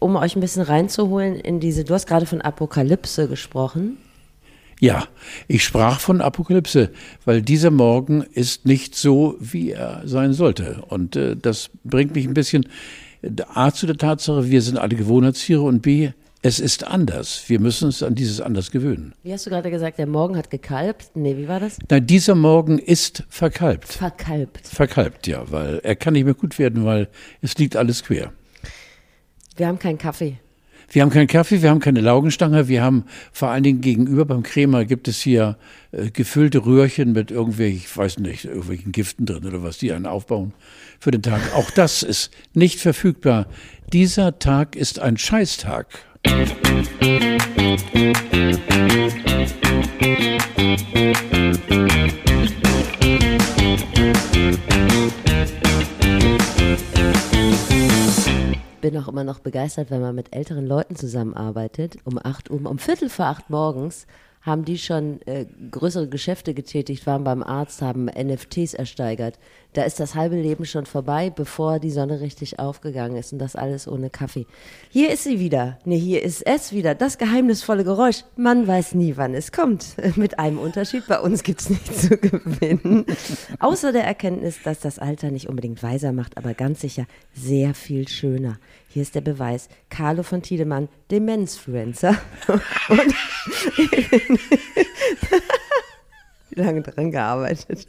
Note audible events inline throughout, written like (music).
Um euch ein bisschen reinzuholen in diese, du hast gerade von Apokalypse gesprochen. Ja, ich sprach von Apokalypse, weil dieser Morgen ist nicht so, wie er sein sollte. Und äh, das bringt mich ein bisschen A zu der Tatsache, wir sind alle Gewohnheitstiere und B, es ist anders. Wir müssen uns an dieses anders gewöhnen. Wie hast du gerade gesagt, der Morgen hat gekalbt? Nee, wie war das? Nein, dieser Morgen ist verkalbt. Verkalbt. Verkalbt, ja, weil er kann nicht mehr gut werden, weil es liegt alles quer. Wir haben keinen Kaffee. Wir haben keinen Kaffee, wir haben keine Laugenstange, wir haben vor allen Dingen gegenüber beim Krämer gibt es hier äh, gefüllte Röhrchen mit irgendwelchen, ich weiß nicht, irgendwelchen Giften drin oder was die einen aufbauen für den Tag. Auch das ist nicht verfügbar. Dieser Tag ist ein Scheißtag. Bin auch immer noch begeistert, wenn man mit älteren Leuten zusammenarbeitet. Um acht Uhr, um Viertel vor acht morgens haben die schon äh, größere Geschäfte getätigt, waren beim Arzt, haben NFTs ersteigert. Da ist das halbe Leben schon vorbei, bevor die Sonne richtig aufgegangen ist und das alles ohne Kaffee. Hier ist sie wieder. Nee, hier ist es wieder. Das geheimnisvolle Geräusch. Man weiß nie, wann es kommt. (laughs) Mit einem Unterschied. Bei uns gibt's nichts zu gewinnen. Außer der Erkenntnis, dass das Alter nicht unbedingt weiser macht, aber ganz sicher sehr viel schöner. Hier ist der Beweis. Carlo von Tiedemann, Demenzfluencer. (laughs) Und (laughs) wie lange dran gearbeitet.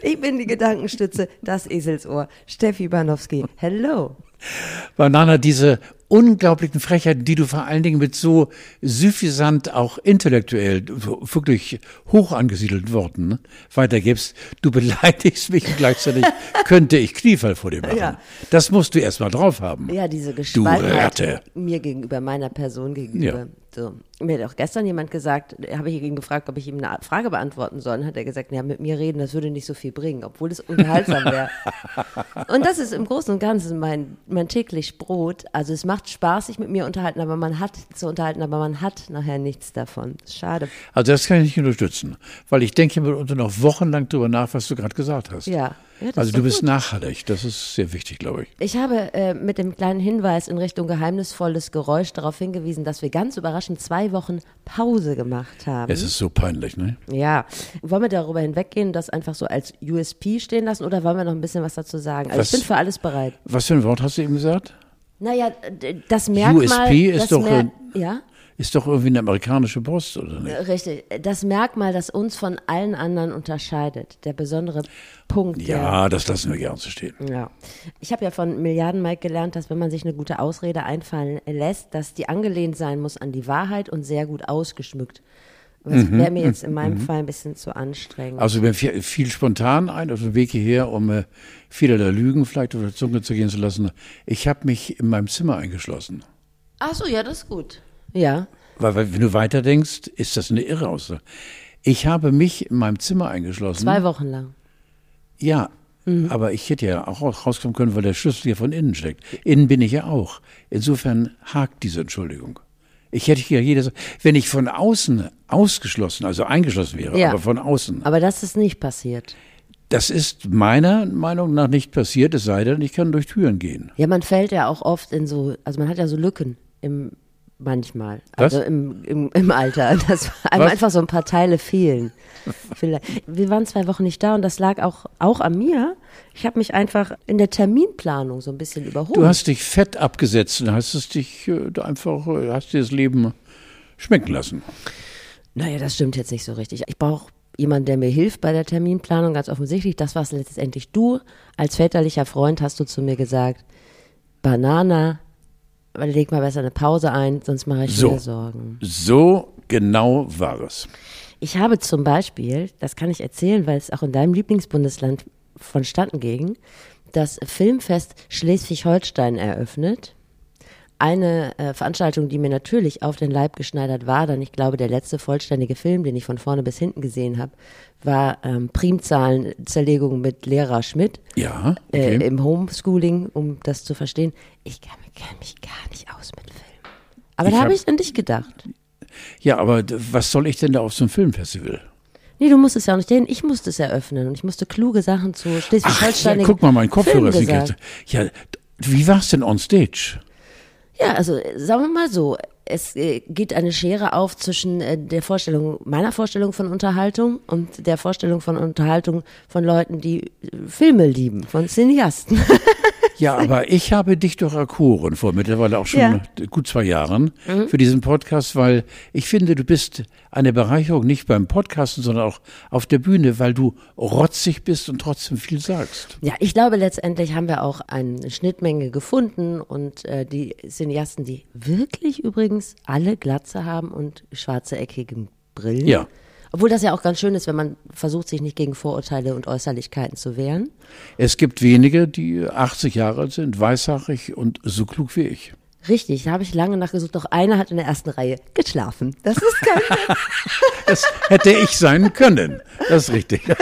Ich bin die Gedankenstütze, das Eselsohr. Steffi Banowski. Hello. Banana, diese unglaublichen Frechheiten, die du vor allen Dingen mit so suffisant, auch intellektuell, wirklich hoch angesiedelten Worten ne, weitergibst. Du beleidigst mich und gleichzeitig (laughs) könnte ich Kniefall vor dir machen. Ja. Das musst du erst mal drauf haben. Ja, diese Gespaltenheit mir gegenüber, meiner Person gegenüber. Ja. So. Mir hat auch gestern jemand gesagt, habe ich ihn gefragt, ob ich ihm eine Frage beantworten soll. Und hat er gesagt, ja, mit mir reden, das würde nicht so viel bringen, obwohl es unterhaltsam wäre. (laughs) und das ist im Großen und Ganzen mein, mein täglich Brot. Also es macht Spaß, sich mit mir unterhalten, aber man hat zu unterhalten, aber man hat nachher nichts davon. Schade. Also das kann ich nicht unterstützen, weil ich denke mitunter noch wochenlang darüber nach, was du gerade gesagt hast. Ja. Ja, also du bist gut. nachhaltig, das ist sehr wichtig, glaube ich. Ich habe äh, mit dem kleinen Hinweis in Richtung geheimnisvolles Geräusch darauf hingewiesen, dass wir ganz überraschend zwei Wochen Pause gemacht haben. Es ist so peinlich, ne? Ja. Wollen wir darüber hinweggehen, das einfach so als USP stehen lassen oder wollen wir noch ein bisschen was dazu sagen? Also was, ich bin für alles bereit. Was für ein Wort hast du eben gesagt? Naja, das Merkmal. USP ist doch. Mer ja? Ist doch irgendwie eine amerikanische Brust, oder nicht? Richtig. Das Merkmal, das uns von allen anderen unterscheidet, der besondere Punkt. Ja, der, das lassen wir gerne so stehen. Ja. Ich habe ja von Milliarden Mike gelernt, dass wenn man sich eine gute Ausrede einfallen lässt, dass die angelehnt sein muss an die Wahrheit und sehr gut ausgeschmückt. Das mhm. wäre mir jetzt in meinem mhm. Fall ein bisschen zu anstrengend. Also wir viel, viel spontan ein auf dem Weg hierher, um äh, viele der Lügen vielleicht auf der Zunge zu gehen zu lassen. Ich habe mich in meinem Zimmer eingeschlossen. Ach so, ja, das ist gut. Ja. Weil, weil wenn du weiterdenkst, ist das eine irre Aussage. Ich habe mich in meinem Zimmer eingeschlossen. Zwei Wochen lang. Ja, mhm. aber ich hätte ja auch rauskommen können, weil der Schlüssel hier von innen steckt. Innen bin ich ja auch. Insofern hakt diese Entschuldigung. Ich hätte ja jedes, wenn ich von außen ausgeschlossen, also eingeschlossen wäre, ja. aber von außen. Aber das ist nicht passiert. Das ist meiner Meinung nach nicht passiert, es sei denn, ich kann durch Türen gehen. Ja, man fällt ja auch oft in so, also man hat ja so Lücken im Manchmal. Was? Also im, im, im Alter. (laughs) Dass einem Was? einfach so ein paar Teile fehlen. Wir waren zwei Wochen nicht da und das lag auch, auch an mir. Ich habe mich einfach in der Terminplanung so ein bisschen überholt. Du hast dich fett abgesetzt und hast es dich äh, einfach, äh, hast dir das Leben schmecken lassen. Naja, das stimmt jetzt nicht so richtig. Ich brauche jemanden, der mir hilft bei der Terminplanung, ganz offensichtlich. Das warst letztendlich du. Als väterlicher Freund hast du zu mir gesagt, Banana, leg mal besser eine Pause ein, sonst mache ich so, mir Sorgen. So genau war es. Ich habe zum Beispiel, das kann ich erzählen, weil es auch in deinem Lieblingsbundesland vonstatten ging, das Filmfest Schleswig-Holstein eröffnet eine äh, Veranstaltung, die mir natürlich auf den Leib geschneidert war, denn ich glaube, der letzte vollständige Film, den ich von vorne bis hinten gesehen habe, war ähm, Primzahlenzerlegung mit Lehrer Schmidt. Ja. Äh, okay. Äh, Im Homeschooling, um das zu verstehen. Ich kenne mich gar nicht aus mit Filmen. Aber ich da habe hab ich an dich gedacht. Ja, aber was soll ich denn da auf so einem Filmfestival? Nee, du musstest ja auch nicht hin. Ich musste es eröffnen und ich musste kluge Sachen zu Schleswig-Holstein. Ja, guck mal, mein Kopfhörer ist Ja, wie war es denn on stage? Ja, also äh, sagen wir mal so, es äh, geht eine Schere auf zwischen äh, der Vorstellung, meiner Vorstellung von Unterhaltung und der Vorstellung von Unterhaltung von Leuten, die Filme lieben, von Cineasten. (laughs) Ja, aber ich habe dich doch erkoren vor mittlerweile auch schon Ja. gut zwei Jahren für diesen Podcast, weil ich finde, du bist eine Bereicherung nicht beim Podcasten, sondern auch auf der Bühne, weil du rotzig bist und trotzdem viel sagst. Ja, ich glaube, letztendlich haben wir auch eine Schnittmenge gefunden und äh, die Cineasten, die wirklich übrigens alle Glatze haben und schwarze eckige Brillen. Ja. Obwohl das ja auch ganz schön ist, wenn man versucht, sich nicht gegen Vorurteile und Äußerlichkeiten zu wehren. Es gibt wenige, die 80 Jahre alt sind, weißhaarig und so klug wie ich. Richtig, da habe ich lange nachgesucht. Doch einer hat in der ersten Reihe geschlafen. Das ist (laughs) kein Das hätte ich sein können. Das ist richtig. (laughs)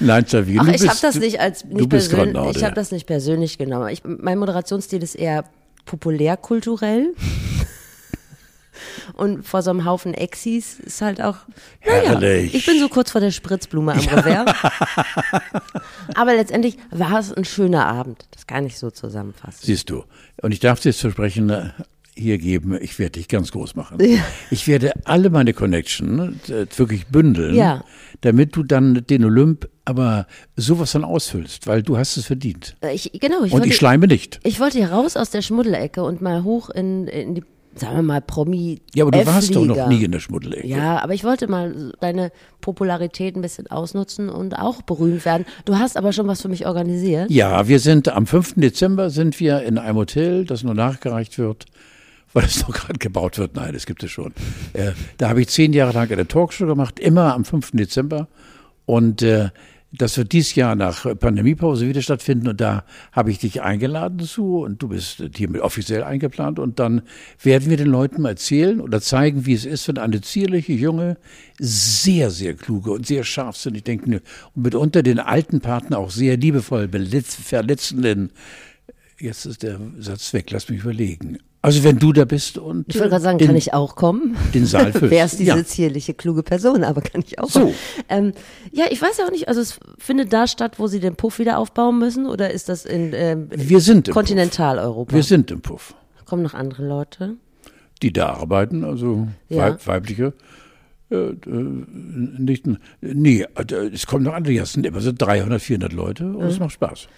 Nein, Xavier, Ach, ich habe das nicht als du nicht bist persönlich. Ich habe das nicht persönlich genommen. Ich, mein Moderationsstil ist eher populärkulturell. Und vor so einem Haufen Exis ist halt auch. Naja, Herrlich. ich bin so kurz vor der Spritzblume am Revers. (laughs) Aber letztendlich war es ein schöner Abend. Das kann ich so zusammenfassen. Siehst du. Und ich darf dir jetzt versprechen, äh, hier geben, ich werde dich ganz groß machen. Ich werde alle meine Connection äh, wirklich bündeln, Ja. damit du dann den Olymp aber sowas dann ausfüllst, weil du hast es verdient. Äh, Ich, genau, ich Und wollte, ich schleime nicht. ich wollte hier raus aus der Schmuddelecke und mal hoch in, in die, sagen wir mal, Promi. Ja, aber du warst doch noch nie in der Schmuddelecke. Ja, aber ich wollte mal deine Popularität ein bisschen ausnutzen und auch berühmt werden. Du hast aber schon was für mich organisiert. Ja, wir sind am 5. Dezember sind wir in einem Hotel, das nur nachgereicht wird, weil es (laughs) noch gerade gebaut wird. Nein, das gibt es schon. Äh, da habe ich zehn Jahre lang eine Talkshow gemacht, immer am 5. Dezember. Und äh, das wird dieses Jahr nach Pandemiepause wieder stattfinden. Und da habe ich dich eingeladen zu und du bist hiermit offiziell eingeplant. Und dann werden wir den Leuten mal erzählen oder zeigen, wie es ist, wenn eine zierliche, junge, sehr, sehr kluge und sehr scharfsinnig denkende und mitunter den alten Partner auch sehr liebevoll verletzenden Jetzt ist der Satz weg, lass mich überlegen. Also wenn du da bist und Ich wollte gerade sagen, den, kann ich auch kommen? den Saal (laughs) füllst. Wer ist diese Ja. zierliche, kluge Person? Aber kann ich auch So. kommen? Ähm, ja, ich weiß ja auch nicht, also es findet da statt, wo sie den Puff wieder aufbauen müssen oder ist das in ähm, Wir sind im Kontinentaleuropa? Wir sind im Puff. Kommen noch andere Leute? Die da arbeiten, also Ja. weib, weibliche, äh, äh, nicht, nee, äh, es kommen noch andere, ja, es sind immer so 300, 400 Leute und Mhm. es macht Spaß.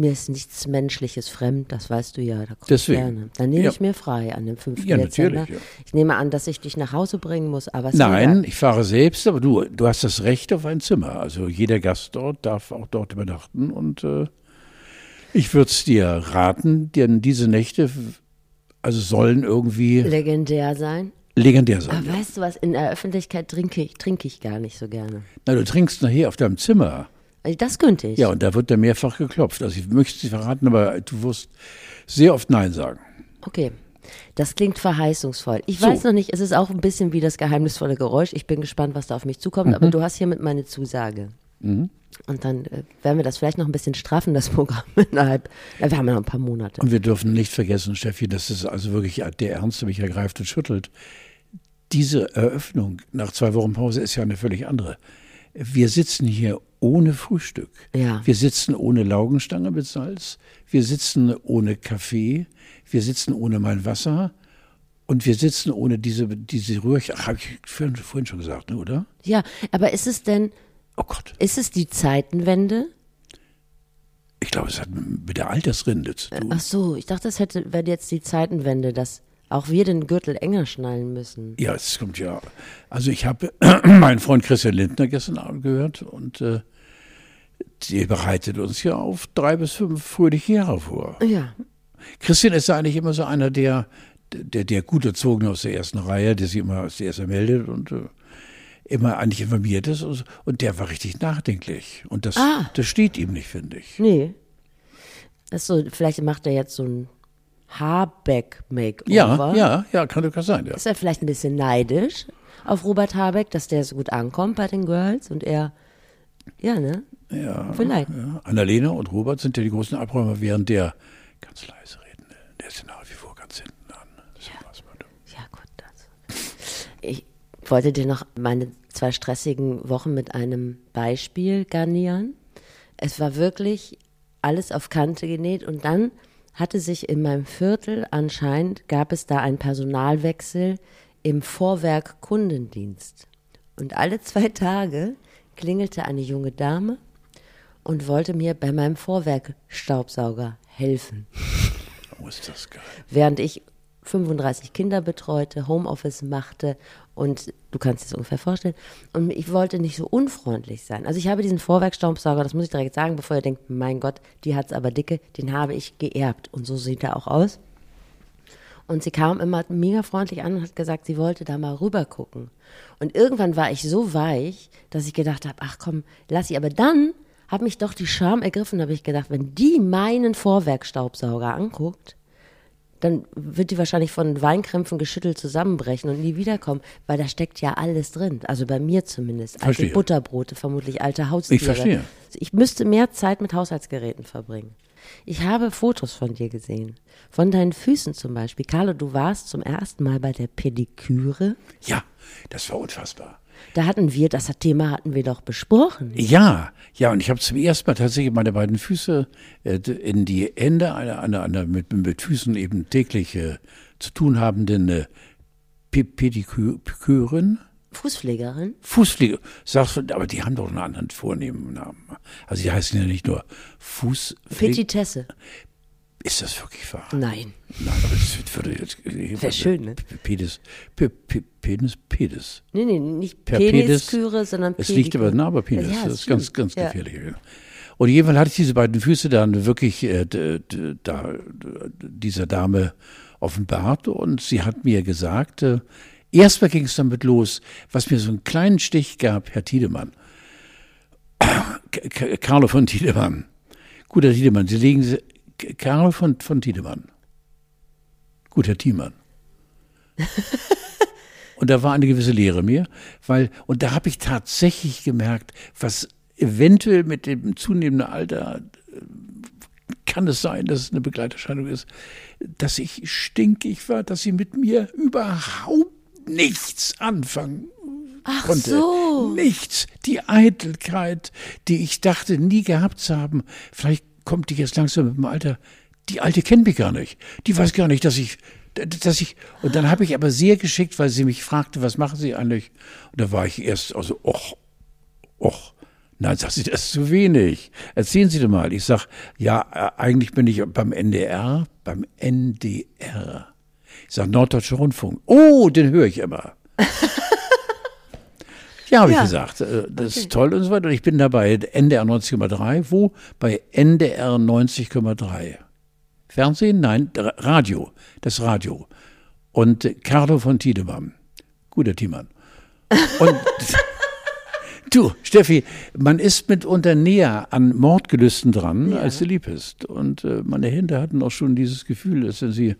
Mir ist nichts Menschliches fremd, das weißt du ja. Da Deswegen. Gerne. Dann nehme Ja. ich mir frei an dem 5. Ja, Dezember. natürlich, ja. Ich nehme an, dass ich dich nach Hause bringen muss, aber Nein, ich fahre selbst, aber du, du hast das Recht auf ein Zimmer. Also jeder Gast dort darf auch dort übernachten und äh, ich würde es dir raten, denn diese Nächte also sollen irgendwie legendär sein. legendär sein. Aber weißt du was, in der Öffentlichkeit trinke ich, trinke ich gar nicht so gerne. Na, du trinkst nachher auf deinem Zimmer. Also Das könnte ich. Ja, und da wird dann mehrfach geklopft. Also ich möchte es nicht verraten, aber du wirst sehr oft Nein sagen. Okay. Das klingt verheißungsvoll. Ich So. weiß noch nicht, es ist auch ein bisschen wie das geheimnisvolle Geräusch. Ich bin gespannt, was da auf mich zukommt, Mhm. aber du hast hiermit meine Zusage. Und dann äh, werden wir das vielleicht noch ein bisschen straffen, das Programm (laughs) innerhalb. Ja, wir haben ja noch ein paar Monate. Und wir dürfen nicht vergessen, Steffi, das ist also wirklich der Ernst, der mich ergreift und schüttelt. Diese Eröffnung nach zwei Wochen Pause ist ja eine völlig andere. Wir sitzen hier ohne Frühstück. Ja. Wir sitzen ohne Laugenstange mit Salz. Wir sitzen ohne Kaffee. Wir sitzen ohne mein Wasser. Und wir sitzen ohne diese, diese Rührchen. Ach, habe ich vorhin, schon gesagt, ne, oder? Ja, aber ist es denn, Oh Gott. ist es die Zeitenwende? Ich glaube, es hat mit der Altersrinde zu tun. Ach so, ich dachte, das hätte, wäre jetzt die Zeitenwende, dass auch wir den Gürtel enger schnallen müssen. Ja, es kommt ja. Also ich habe (clears throat) meinen Freund Christian Lindner gestern Abend gehört und äh, der bereitet uns ja auf drei bis fünf fröhliche Jahre vor. Ja. Christian ist ja eigentlich immer so einer, der, der, der gut erzogen aus der ersten Reihe, der sich immer als erster meldet und äh, immer eigentlich informiert ist. Und, und der war richtig nachdenklich. Und das, Ah. das steht ihm nicht, finde ich. Nee. Das ist so, vielleicht macht er jetzt so ein Habeck-Makeover. Ja, ja, ja, kann durchaus sein. Ja. Ist er vielleicht ein bisschen neidisch auf Robert Habeck, dass der so gut ankommt bei den Girls und er, ja, ne? Ja, Vielleicht. Ja. Annalena und Robert sind ja die großen Abräumer, während der ganz leise redende, der ist ja nach wie vor ganz hinten an. Dumm. Ja, gut. Das. Ich wollte dir noch meine zwei stressigen Wochen mit einem Beispiel garnieren. Es war wirklich alles auf Kante genäht und dann hatte sich in meinem Viertel anscheinend, gab es da einen Personalwechsel im Vorwerk Kundendienst. Und alle zwei Tage klingelte eine junge Dame und wollte mir bei meinem Vorwerkstaubsauger helfen. (laughs) Oh, ist das geil. Während ich 35 Kinder betreute, Homeoffice machte und du kannst es ungefähr vorstellen. Und ich wollte nicht so unfreundlich sein. Also ich habe diesen Vorwerkstaubsauger, das muss ich direkt sagen, bevor ihr denkt, mein Gott, die hat's aber dicke, den habe ich geerbt. Und so sieht er auch aus. Und sie kam immer mega freundlich an und hat gesagt, sie wollte da mal rüber gucken. Und irgendwann war ich so weich, dass ich gedacht habe, ach komm, lass sie. Aber dann hat mich doch die Scham ergriffen, habe ich gedacht, wenn die meinen Vorwerkstaubsauger anguckt, dann wird die wahrscheinlich von Weinkrämpfen geschüttelt zusammenbrechen und nie wiederkommen, weil da steckt ja alles drin. Also bei mir zumindest. Alte. Butterbrote, vermutlich alte Haustiere. Ich verstehe. Ich müsste mehr Zeit mit Haushaltsgeräten verbringen. Ich habe Fotos von dir gesehen. Von deinen Füßen zum Beispiel. Carlo, du warst zum ersten Mal bei der Pediküre. Ja, das war unfassbar. Da hatten wir, das Thema hatten wir doch besprochen. Ja, ja, und ich habe zum ersten Mal tatsächlich meine beiden Füße äh, in die Hände einer, einer, einer mit, mit Füßen eben täglich äh, zu tun habenden äh, Pe- Pedikürin, Fußpflegerin. Fußpflege, sagst du, aber die haben doch einen anderen vornehmen Namen. Also die heißen ja nicht nur Fußpflege. Petitesse. Ist das wirklich wahr? Nein. Nein, aber das würde jetzt. Wär schön, ne? Pedis, Pe- Pe- Penis, Pedis. Nee, nee, nicht Per Pedis. Penisküre, sondern Es liegt aber nah bei Penis. Ja, das ist ganz, ganz gefährlich. Und jedenfalls hatte ich diese beiden Füße dann wirklich äh, da, dieser Dame offenbart und sie hat mir gesagt, äh, erstmal ging es damit los, was mir so einen kleinen Stich gab, Herr Tiedemann. Carlo von Tiedemann. Guter Tiedemann, Sie legen Sie, K- Carlo von, von Tiedemann. Gut, Herr Thiemann. (laughs) Und da war eine gewisse Lehre mir, weil, und da habe ich tatsächlich gemerkt, was eventuell mit dem zunehmenden Alter äh, kann es sein, dass es eine Begleiterscheinung ist, dass ich stinkig war, dass sie mit mir überhaupt nichts anfangen Ach konnte. so. Nichts. Die Eitelkeit, die ich dachte, nie gehabt zu haben. Vielleicht kommt die jetzt langsam mit dem Alter. Die Alte kennt mich gar nicht. Die weiß gar nicht, dass ich, dass ich, und dann habe ich aber sehr geschickt, weil sie mich fragte, was machen Sie eigentlich? Und da war ich erst, also, och, och. Nein, sagt sie, das ist zu wenig. Erzählen Sie doch mal. Ich sag, ja, äh, eigentlich bin ich beim NDR, beim NDR. Ich sag, Norddeutscher Rundfunk. Oh, den höre ich immer. Ja, habe Ja. ich gesagt. äh, Das ist toll und so weiter. Und ich bin dabei NDR 90,3. Wo? Bei NDR 90,3. Fernsehen? Nein, Ra- Radio. Das Radio. Und äh, Carlo von Tiedemann. Guter Tiemann. Und (laughs) du, Steffi, man ist mitunter näher an Mordgelüsten dran, als sie lieb ist. Und äh, meine Hände hatten auch schon dieses Gefühl, dass wenn sie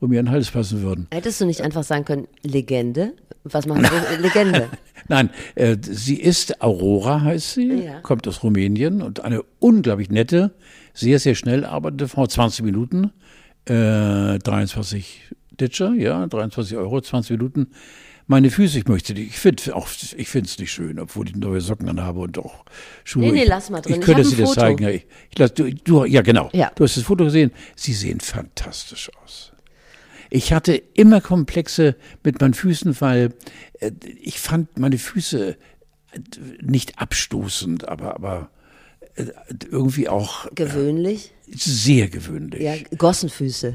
um ihren Hals passen würden. Hättest du nicht einfach sagen können, Legende? Was machen wir? (laughs) Legende. Nein, äh, sie ist Aurora, heißt sie, Ja. kommt aus Rumänien und eine unglaublich nette, sehr, sehr schnell arbeitende Frau, 20 Minuten, äh, 23 Ditcher, ja, 23 Euro, 20 Minuten. Meine Füße, ich möchte die, ich finde auch, ich finde es nicht schön, obwohl ich neue Socken anhabe und auch Schuhe. Nee, nee, ich, lass mal drin. Ich Ich könnte sie Foto. zeigen. Ja, ich, ich lass, du, du, ja, genau. Ja. Du hast das Foto gesehen. Sie sehen fantastisch aus. Ich hatte immer Komplexe mit meinen Füßen, weil äh, ich fand meine Füße äh, nicht abstoßend, aber, aber äh, irgendwie auch Gewöhnlich. sehr gewöhnlich. Ja, Gossenfüße.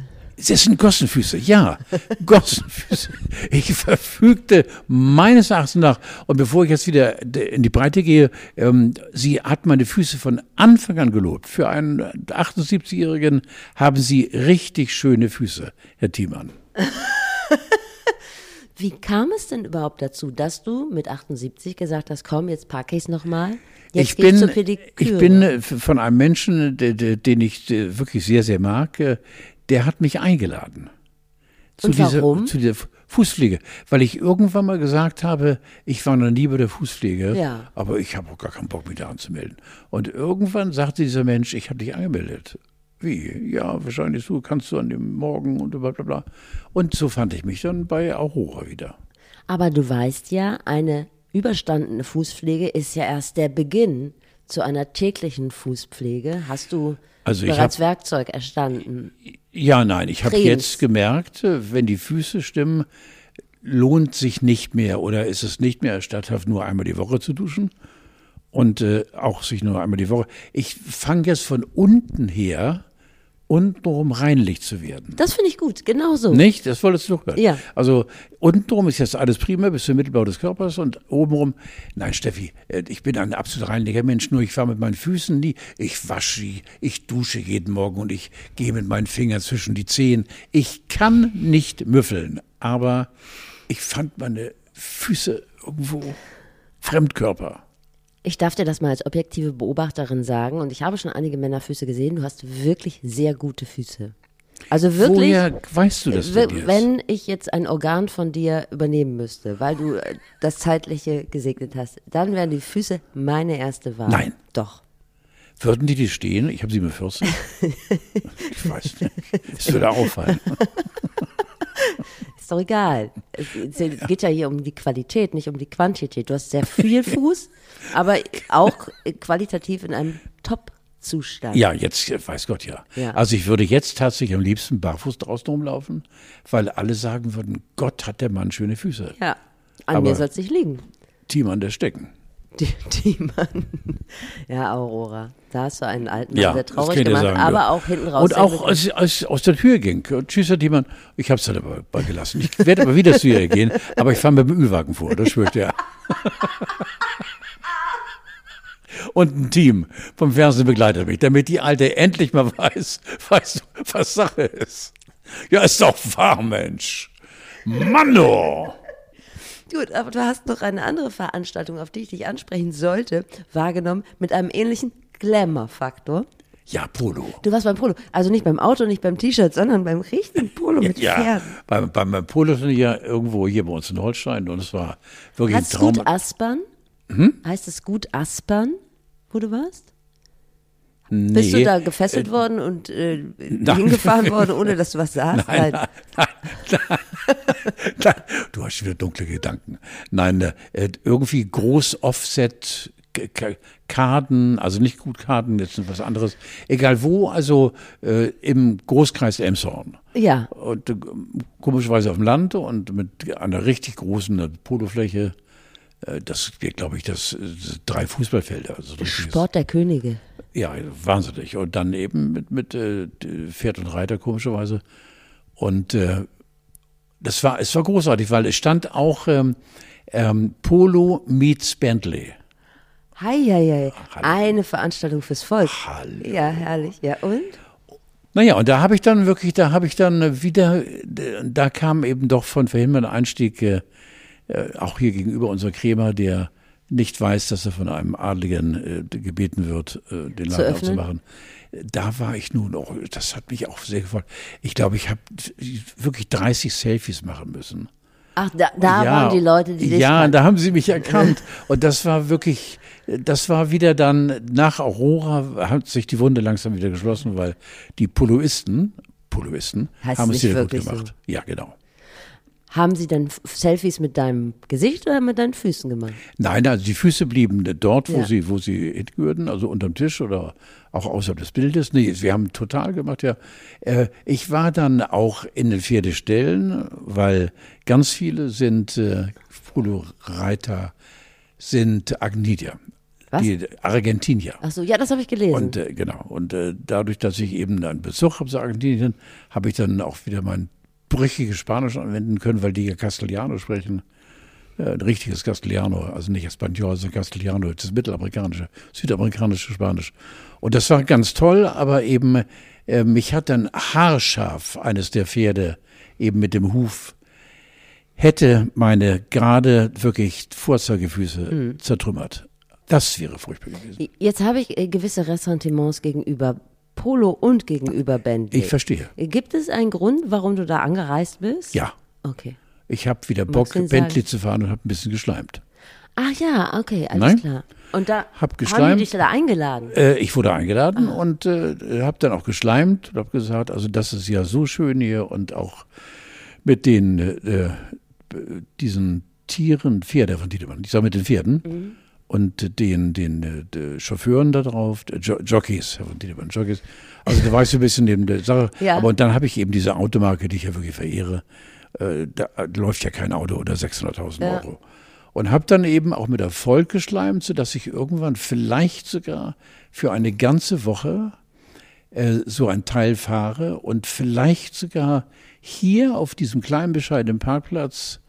Es sind Gossenfüße, ja, (laughs) Gossenfüße. Ich verfügte meines Erachtens nach, und bevor ich jetzt wieder in die Breite gehe, ähm, sie hat meine Füße von Anfang an gelobt. Für einen 78-Jährigen haben sie richtig schöne Füße, Herr Thiemann. (laughs) Wie kam es denn überhaupt dazu, dass du mit 78 gesagt hast, komm, jetzt packe ich es nochmal? Jetzt ich bin, ich bin äh, von einem Menschen, de- de- den ich äh, wirklich sehr, sehr mag, äh, der hat mich eingeladen. Zu Und warum? Dieser, zu dieser Fußpflege. Weil ich irgendwann mal gesagt habe, ich war noch nie bei der Fußpflege, Ja. aber ich habe auch gar keinen Bock, mich da anzumelden. Und irgendwann sagte dieser Mensch, ich habe dich angemeldet. Wie? Ja, wahrscheinlich so, kannst du an dem Morgen und bla bla bla. Und so fand ich mich dann bei Aurora wieder. Aber du weißt ja, eine überstandene Fußpflege ist ja erst der Beginn zu einer täglichen Fußpflege? Hast du Also ich hab- Werkzeug erstanden? Ja, nein, ich habe jetzt gemerkt, äh, wenn die Füße stimmen, lohnt sich nicht mehr oder ist es nicht mehr statthaft, nur einmal die Woche zu duschen und äh, auch sich nur einmal die Woche. Ich fange jetzt von unten her, untenrum reinlich zu werden. Das finde ich gut, genau so. Nicht? Das wolltest du doch hören. Ja. Also untenrum ist jetzt alles prima bis zum Mittelbau des Körpers und obenrum, nein Steffi, äh, ich bin ein absolut reinlicher Mensch, nur ich fahre mit meinen Füßen nie, ich wasche sie, ich dusche jeden Morgen und ich gehe mit meinen Fingern zwischen die Zehen. Ich kann nicht müffeln, aber ich fand meine Füße irgendwo Fremdkörper. Ich darf dir das mal als objektive Beobachterin sagen und ich habe schon einige Männerfüße gesehen. Du hast wirklich sehr gute Füße. Also wirklich, Woher weißt du das jetzt? wenn ich jetzt ein Organ von dir übernehmen müsste, weil du äh, das Zeitliche gesegnet hast, dann wären die Füße meine erste Wahl. Nein. Doch. Würden die dir stehen? Ich habe 47. (laughs) ich weiß nicht. Es würde auffallen. (laughs) Ist doch egal. Es es geht ja hier um die Qualität, nicht um die Quantität. Du hast sehr viel (laughs) Fuß, aber auch qualitativ in einem Top-Zustand. Ja, jetzt, weiß Gott, ja. Ja. Also ich würde jetzt tatsächlich am liebsten barfuß draußen rumlaufen, weil alle sagen würden, Gott hat der Mann schöne Füße. Ja. An Aber- mir soll es nicht liegen. Team an der Stecken. Die, die Mann. Ja, Aurora. Da hast du einen alten Mann Ja, sehr das traurig ich dir gemacht, sagen, aber ja. auch hinten raus. Und auch als, als aus der Tür ging. Tschüss, Herr Thiemann. Ich habe es dann aber bei gelassen. Ich werde aber wieder zu ihr gehen, (laughs) aber ich fahre mit dem Ü-Wagen vor, das schwört ja. (laughs) Und ein Team vom Fernsehen begleitet mich, damit die Alte endlich mal weiß, weiß, was Sache ist. Ja, ist doch wahr, Mensch. Mano! Gut, aber du hast noch eine andere Veranstaltung, auf die ich dich ansprechen sollte, wahrgenommen mit einem ähnlichen Glamour-Faktor. Ja, Polo. Du warst beim Polo. Also nicht beim Auto, nicht beim T-Shirt, sondern beim richtigen Polo mit Ja, Pferden. beim, beim, beim Polo sind ja irgendwo hier bei uns in Holstein und es war wirklich Heißt ein Traum. gut Aspern? Hm? Heißt es gut Aspern, wo du warst? Nee. Bist du da gefesselt worden und äh, (laughs) hingefahren worden, ohne dass du was sahst? Nein, nein, nein, nein, (laughs) nein. Du hast wieder dunkle Gedanken. Nein, äh, irgendwie Groß-Offset, K- K- Karten, also nicht gut Karten, jetzt was anderes. Egal wo, also äh, im Großkreis Emshorn. Ja, Und äh, komischerweise auf dem Land und mit einer richtig großen äh, Polofläche. Äh, das wird, glaube ich, das, äh, drei Fußballfelder. Also Sport der Könige. Ja, wahnsinnig. Und dann eben mit, mit äh, Pferd und Reiter, komischerweise. Und äh, das war, es war großartig, weil es stand auch ähm, ähm, Polo meets Bentley. Hei, hei, hei. Hallo. Eine Veranstaltung fürs Volk. Hallo. Ja, herrlich. Ja, und? Naja, und da habe ich dann wirklich, da habe ich dann wieder, da kam eben doch von verhindernden Einstieg, äh, äh, auch hier gegenüber unser Krämer, der nicht weiß, dass er von einem Adligen äh, gebeten wird, äh, den Laden aufzumachen. Da war ich nun, auch, das hat mich auch sehr gefreut. Ich glaube, ich habe wirklich 30 Selfies machen müssen. Ach, da, da Ja, waren die Leute, die dich Ja, kannten. da haben sie mich erkannt. Und das war wirklich, das war wieder dann, nach Aurora hat sich die Wunde langsam wieder geschlossen, weil die Poloisten, Poloisten, Heißt haben es wieder gut gemacht. Ja, genau. Haben sie dann Selfies mit deinem Gesicht oder mit deinen Füßen gemacht? Nein, also die Füße blieben dort, wo Ja. sie, wo sie hingehörten, also unterm Tisch oder auch außerhalb des Bildes. Nee, wir haben total gemacht, ja. Äh, Ich war dann auch in den Pferdeställen, weil ganz viele sind äh, Polo-Reiter, sind Agnidier. Was? Die Argentinier. Ach so, ja, das habe ich gelesen. Und äh, genau. Und äh, dadurch, dass ich eben einen Bezug habe zu Argentinien, habe ich dann auch wieder mein brüchiges Spanisch anwenden können, weil die ja Castellano sprechen. Äh, ein richtiges Castellano, also nicht Espanol, sondern Castellano, das mittelamerikanische, südamerikanische Spanisch. Und das war ganz toll, aber eben äh, mich hat dann haarscharf eines der Pferde eben mit dem Huf hätte meine gerade wirklich Vorzeigefüße zertrümmert. Das wäre furchtbar gewesen. Jetzt habe ich äh, gewisse Ressentiments gegenüber Polo und gegenüber Bentley. Ich verstehe. Gibt es einen Grund, warum du da angereist bist? Ja. Okay. Ich habe wieder Bock, Bentley sagen? zu fahren und habe ein bisschen geschleimt. Ach ja, okay, alles Nein. klar. Und da Hab haben die geschleimt. dich da eingeladen. Äh, ich wurde eingeladen und äh, habe dann auch geschleimt und habe gesagt, also das ist ja so schön hier und auch mit den äh, diesen Tieren, Pferde von Tiedemann, ich sage mit den Pferden. Und den, den, äh, den Chauffeuren da drauf, jo Jockeys, die waren Jockeys. Also da war ich so ein bisschen neben der Sache. Ja. Aber und dann habe ich eben diese Automarke, die ich ja wirklich verehre. Äh, da läuft ja kein Auto unter 600.000 Ja. Euro. Und habe dann eben auch mit Erfolg geschleimt, sodass ich irgendwann vielleicht sogar für eine ganze Woche äh, so ein Teil fahre und vielleicht sogar hier auf diesem kleinen bescheidenen Parkplatz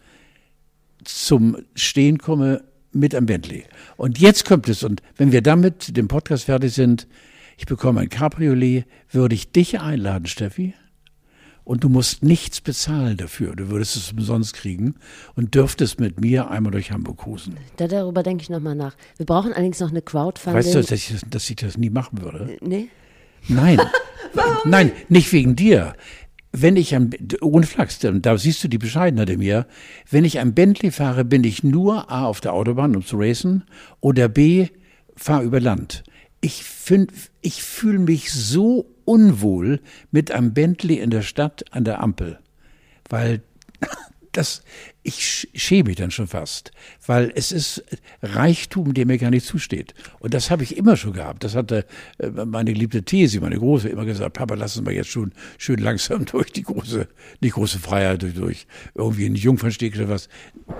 zum Stehen komme mit einem Bentley. Und jetzt kommt es, und wenn wir damit dem Podcast fertig sind, ich bekomme ein Cabriolet, würde ich dich einladen, Steffi. Und du musst nichts bezahlen dafür. Du würdest es umsonst kriegen und dürftest mit mir einmal durch Hamburg cruisen. Da, darüber denke ich nochmal nach. Wir brauchen allerdings noch eine Crowdfunding. Weißt du, dass ich, das- dass ich das nie machen würde? Nee? Nein. (laughs) Nein, nicht wegen dir. Wenn ich ein, ohne Flachs, da siehst du die Bescheidenheit in mir. Wenn ich ein Bentley fahre, bin ich nur A auf der Autobahn, um zu racen, oder B, fahre über Land. Ich ich fühle mich so unwohl mit einem Bentley in der Stadt an der Ampel, weil das, ich sch- schäme mich dann schon fast, weil es ist Reichtum, der mir gar nicht zusteht. Und das habe ich immer schon gehabt. Das hatte äh, meine geliebte These, meine große, immer gesagt, Papa, lass uns mal jetzt schon schön langsam (laughs) durch die große, nicht große Freiheit, durch, durch irgendwie einen Jungfernsteg oder was.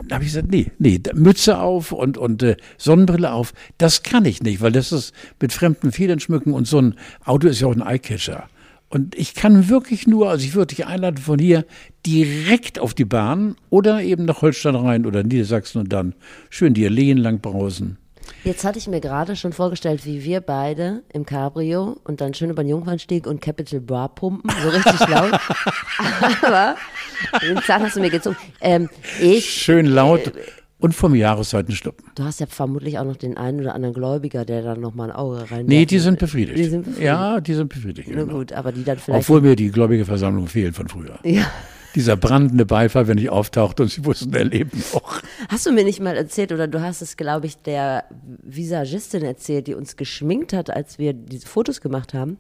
Da habe ich gesagt, nee, nee, Mütze auf und, und äh, Sonnenbrille auf, das kann ich nicht, weil das ist mit fremden Federn schmücken und so ein Auto ist ja auch ein Eyecatcher. Und ich kann wirklich nur, also ich würde dich einladen von hier direkt auf die Bahn oder eben nach Holstein rein oder Niedersachsen und dann schön die Alleen lang brausen. Jetzt hatte ich mir gerade schon vorgestellt, wie wir beide im Cabrio und dann schön über den Jungfernstieg und Capital Bra pumpen, so richtig (laughs) laut. Aber den Zahn hast du mir gezogen. Ähm, ich, Schön laut und vom Jahreszeiten schluppen. du hast ja vermutlich auch noch den einen oder anderen Gläubiger, der dann noch mal ein Auge rein. Nee, die sind befriedigt. Die sind befriedigt. Ja, die sind befriedigt. Na genau. gut, aber die dann vielleicht. Obwohl mir die gläubige Versammlung fehlen von früher. ja. Dieser brandende Beifall, wenn ich auftauchte und sie wussten, er lebt noch. Hast du mir nicht mal erzählt, oder du hast es, glaube ich, der Visagistin erzählt, die uns geschminkt hat, als wir diese Fotos gemacht haben?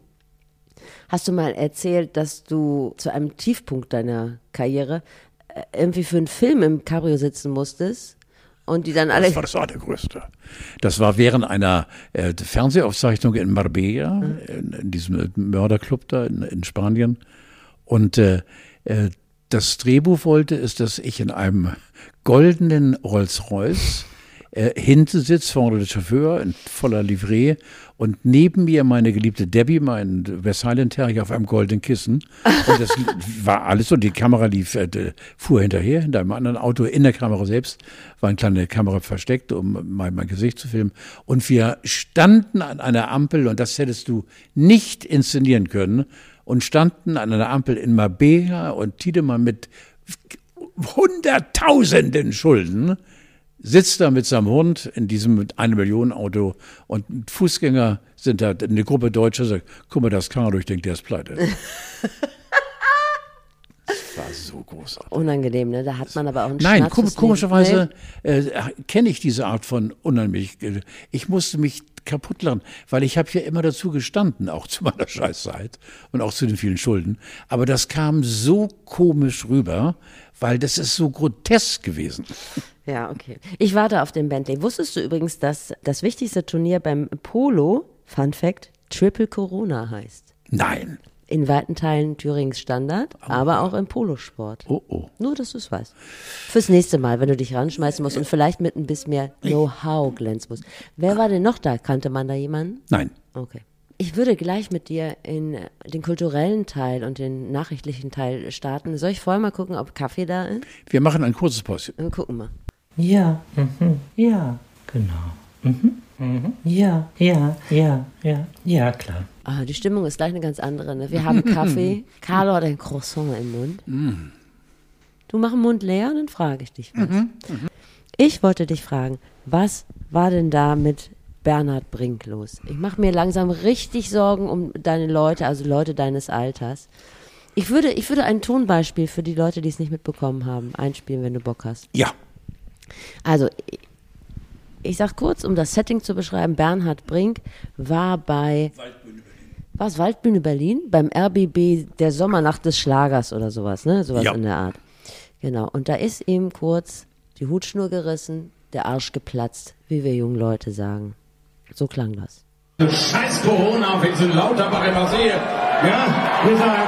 Hast du mal erzählt, dass du zu einem Tiefpunkt deiner Karriere äh, irgendwie für einen Film im Cabrio sitzen musstest und die dann alle. Das war das allergrößte. Das war während einer äh, Fernsehaufzeichnung in Marbella, in, in diesem Mörderclub da in, in Spanien. Und äh, äh, das Drehbuch wollte es, dass ich in einem goldenen Rolls-Royce äh, hinten sitze, vorne der Chauffeur in voller Livree und neben mir meine geliebte Debbie, mein Versailles Terrier auf einem goldenen Kissen. Und das (laughs) war alles und die Kamera lief, äh, fuhr hinterher, hinter einem anderen Auto. In der Kamera selbst war eine kleine Kamera versteckt, um mein, mein Gesicht zu filmen. Und wir standen an einer Ampel und das hättest du nicht inszenieren können und standen an einer Ampel in Marbella und Tiedemann mit hunderttausenden Schulden sitzt da mit seinem Hund in diesem eine Million Auto und Fußgänger sind da eine Gruppe Deutscher sagt, guck mal, das Carlo, ich denke, der ist pleite. (laughs) das war so großartig. Unangenehm, ne? Da hat man aber auch einen Nein, Schnaps komischerweise äh, kenne ich diese Art von äh, Ich musste mich kaputt lachen, weil ich habe ja immer dazu gestanden, auch zu meiner (laughs) Scheißzeit und auch zu den vielen Schulden. Aber das kam so komisch rüber, weil das ist so grotesk gewesen. (laughs) Ja, okay. Ich warte auf den Bentley. Wusstest du übrigens, dass das wichtigste Turnier beim Polo, Fun Fact, Triple Corona heißt? Nein. In weiten Teilen Thürings Standard, aber auch im Polosport. Oh, oh. Nur, dass du es weißt. Fürs nächste Mal, wenn du dich ranschmeißen musst und vielleicht mit ein bisschen mehr Know-how glänzen musst. Wer war denn noch da? Kannte man da jemanden? Nein. Okay. Ich würde gleich mit dir in äh, den kulturellen Teil und den nachrichtlichen Teil starten. Soll ich vorher mal gucken, ob Kaffee da ist? Wir machen ein kurzes Päuschen. Dann gucken wir. Ja, mhm, ja, genau. Mhm, mhm, ja, ja, ja, ja, ja, klar. Ah, die Stimmung ist gleich eine ganz andere. Ne? Wir haben Kaffee. (laughs) Carlo hat ein Croissant im Mund. Du mach den Mund leer, dann frage ich dich was. Ich wollte dich fragen, was war denn da mit Bernhard Brink los? Ich mache mir langsam richtig Sorgen um deine Leute, also Leute deines Alters. Ich würde, ich würde ein Tonbeispiel für die Leute, die es nicht mitbekommen haben, einspielen, wenn du Bock hast. Ja. Also, ich- sag kurz, um das Setting zu beschreiben, Bernhard Brink war bei war es Waldbühne Berlin? Beim RBB der Sommernacht des Schlagers oder sowas, ne? Sowas Ja. in der Art. Genau. Und da ist ihm kurz die Hutschnur gerissen, der Arsch geplatzt, wie wir jungen Leute sagen. So klang das. Scheiß Corona, wenn sie Lauterbach immer sehe. Ja, wir sagen,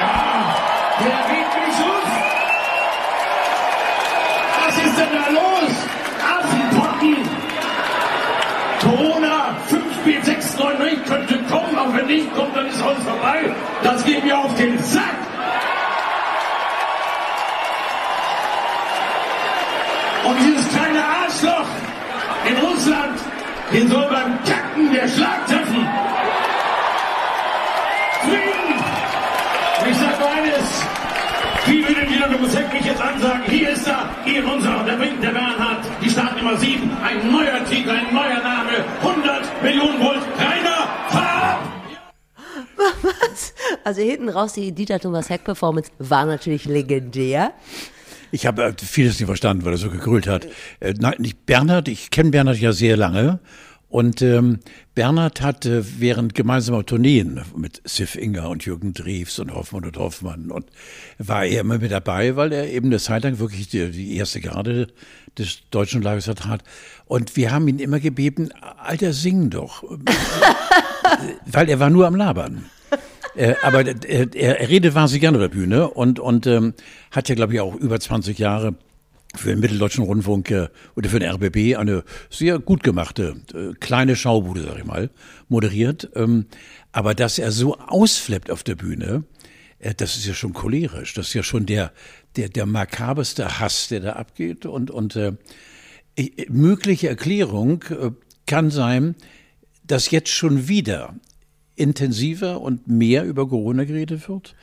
ja, der wenn nicht kommt, dann ist alles vorbei. Das geht mir auf den Sack. Und dieses kleine Arschloch in Russland, den soll beim Kacken der Schlag treffen. Frieden! Ich sage nur eines, wie würde Dino Domusek mich jetzt ansagen, hier ist er, hier unser, der bringt der Bernhard, die Startnummer 7, ein neuer Titel, ein neuer Name, 100 Millionen Volt, Rainer, fahr ab! Was? Also hinten raus die Dieter Thomas Heck Performance war natürlich legendär. Ich habe äh, vieles nicht verstanden, weil er so gegrölt hat. Äh, nein, nicht Bernhard, ich kenne Bernhard ja sehr lange. Und ähm, Bernhard hatte während gemeinsamer Tourneen mit Sif Inger und Jürgen Drews und Hoffmann und Hoffmann und war er immer mit dabei, weil er eben eine Zeit lang wirklich die, die erste Garde des deutschen Lagers vertrat. Und wir haben ihn immer gebeten, Alter, sing doch. (laughs) weil er war nur am Labern. Äh, aber äh, er, er redet wahnsinnig gerne auf der Bühne und, und ähm, hat ja, glaube ich, auch über 20 Jahre für den Mitteldeutschen Rundfunk äh, oder für den RBB eine sehr gut gemachte äh, kleine Schaubude, sag ich mal, moderiert. Ähm, aber dass er so ausflippt auf der Bühne, äh, das ist ja schon cholerisch. Das ist ja schon der, der, der makaberste Hass, der da abgeht. Und, und äh, ich- mögliche Erklärung äh, kann sein, dass jetzt schon wieder intensiver und mehr über Corona geredet wird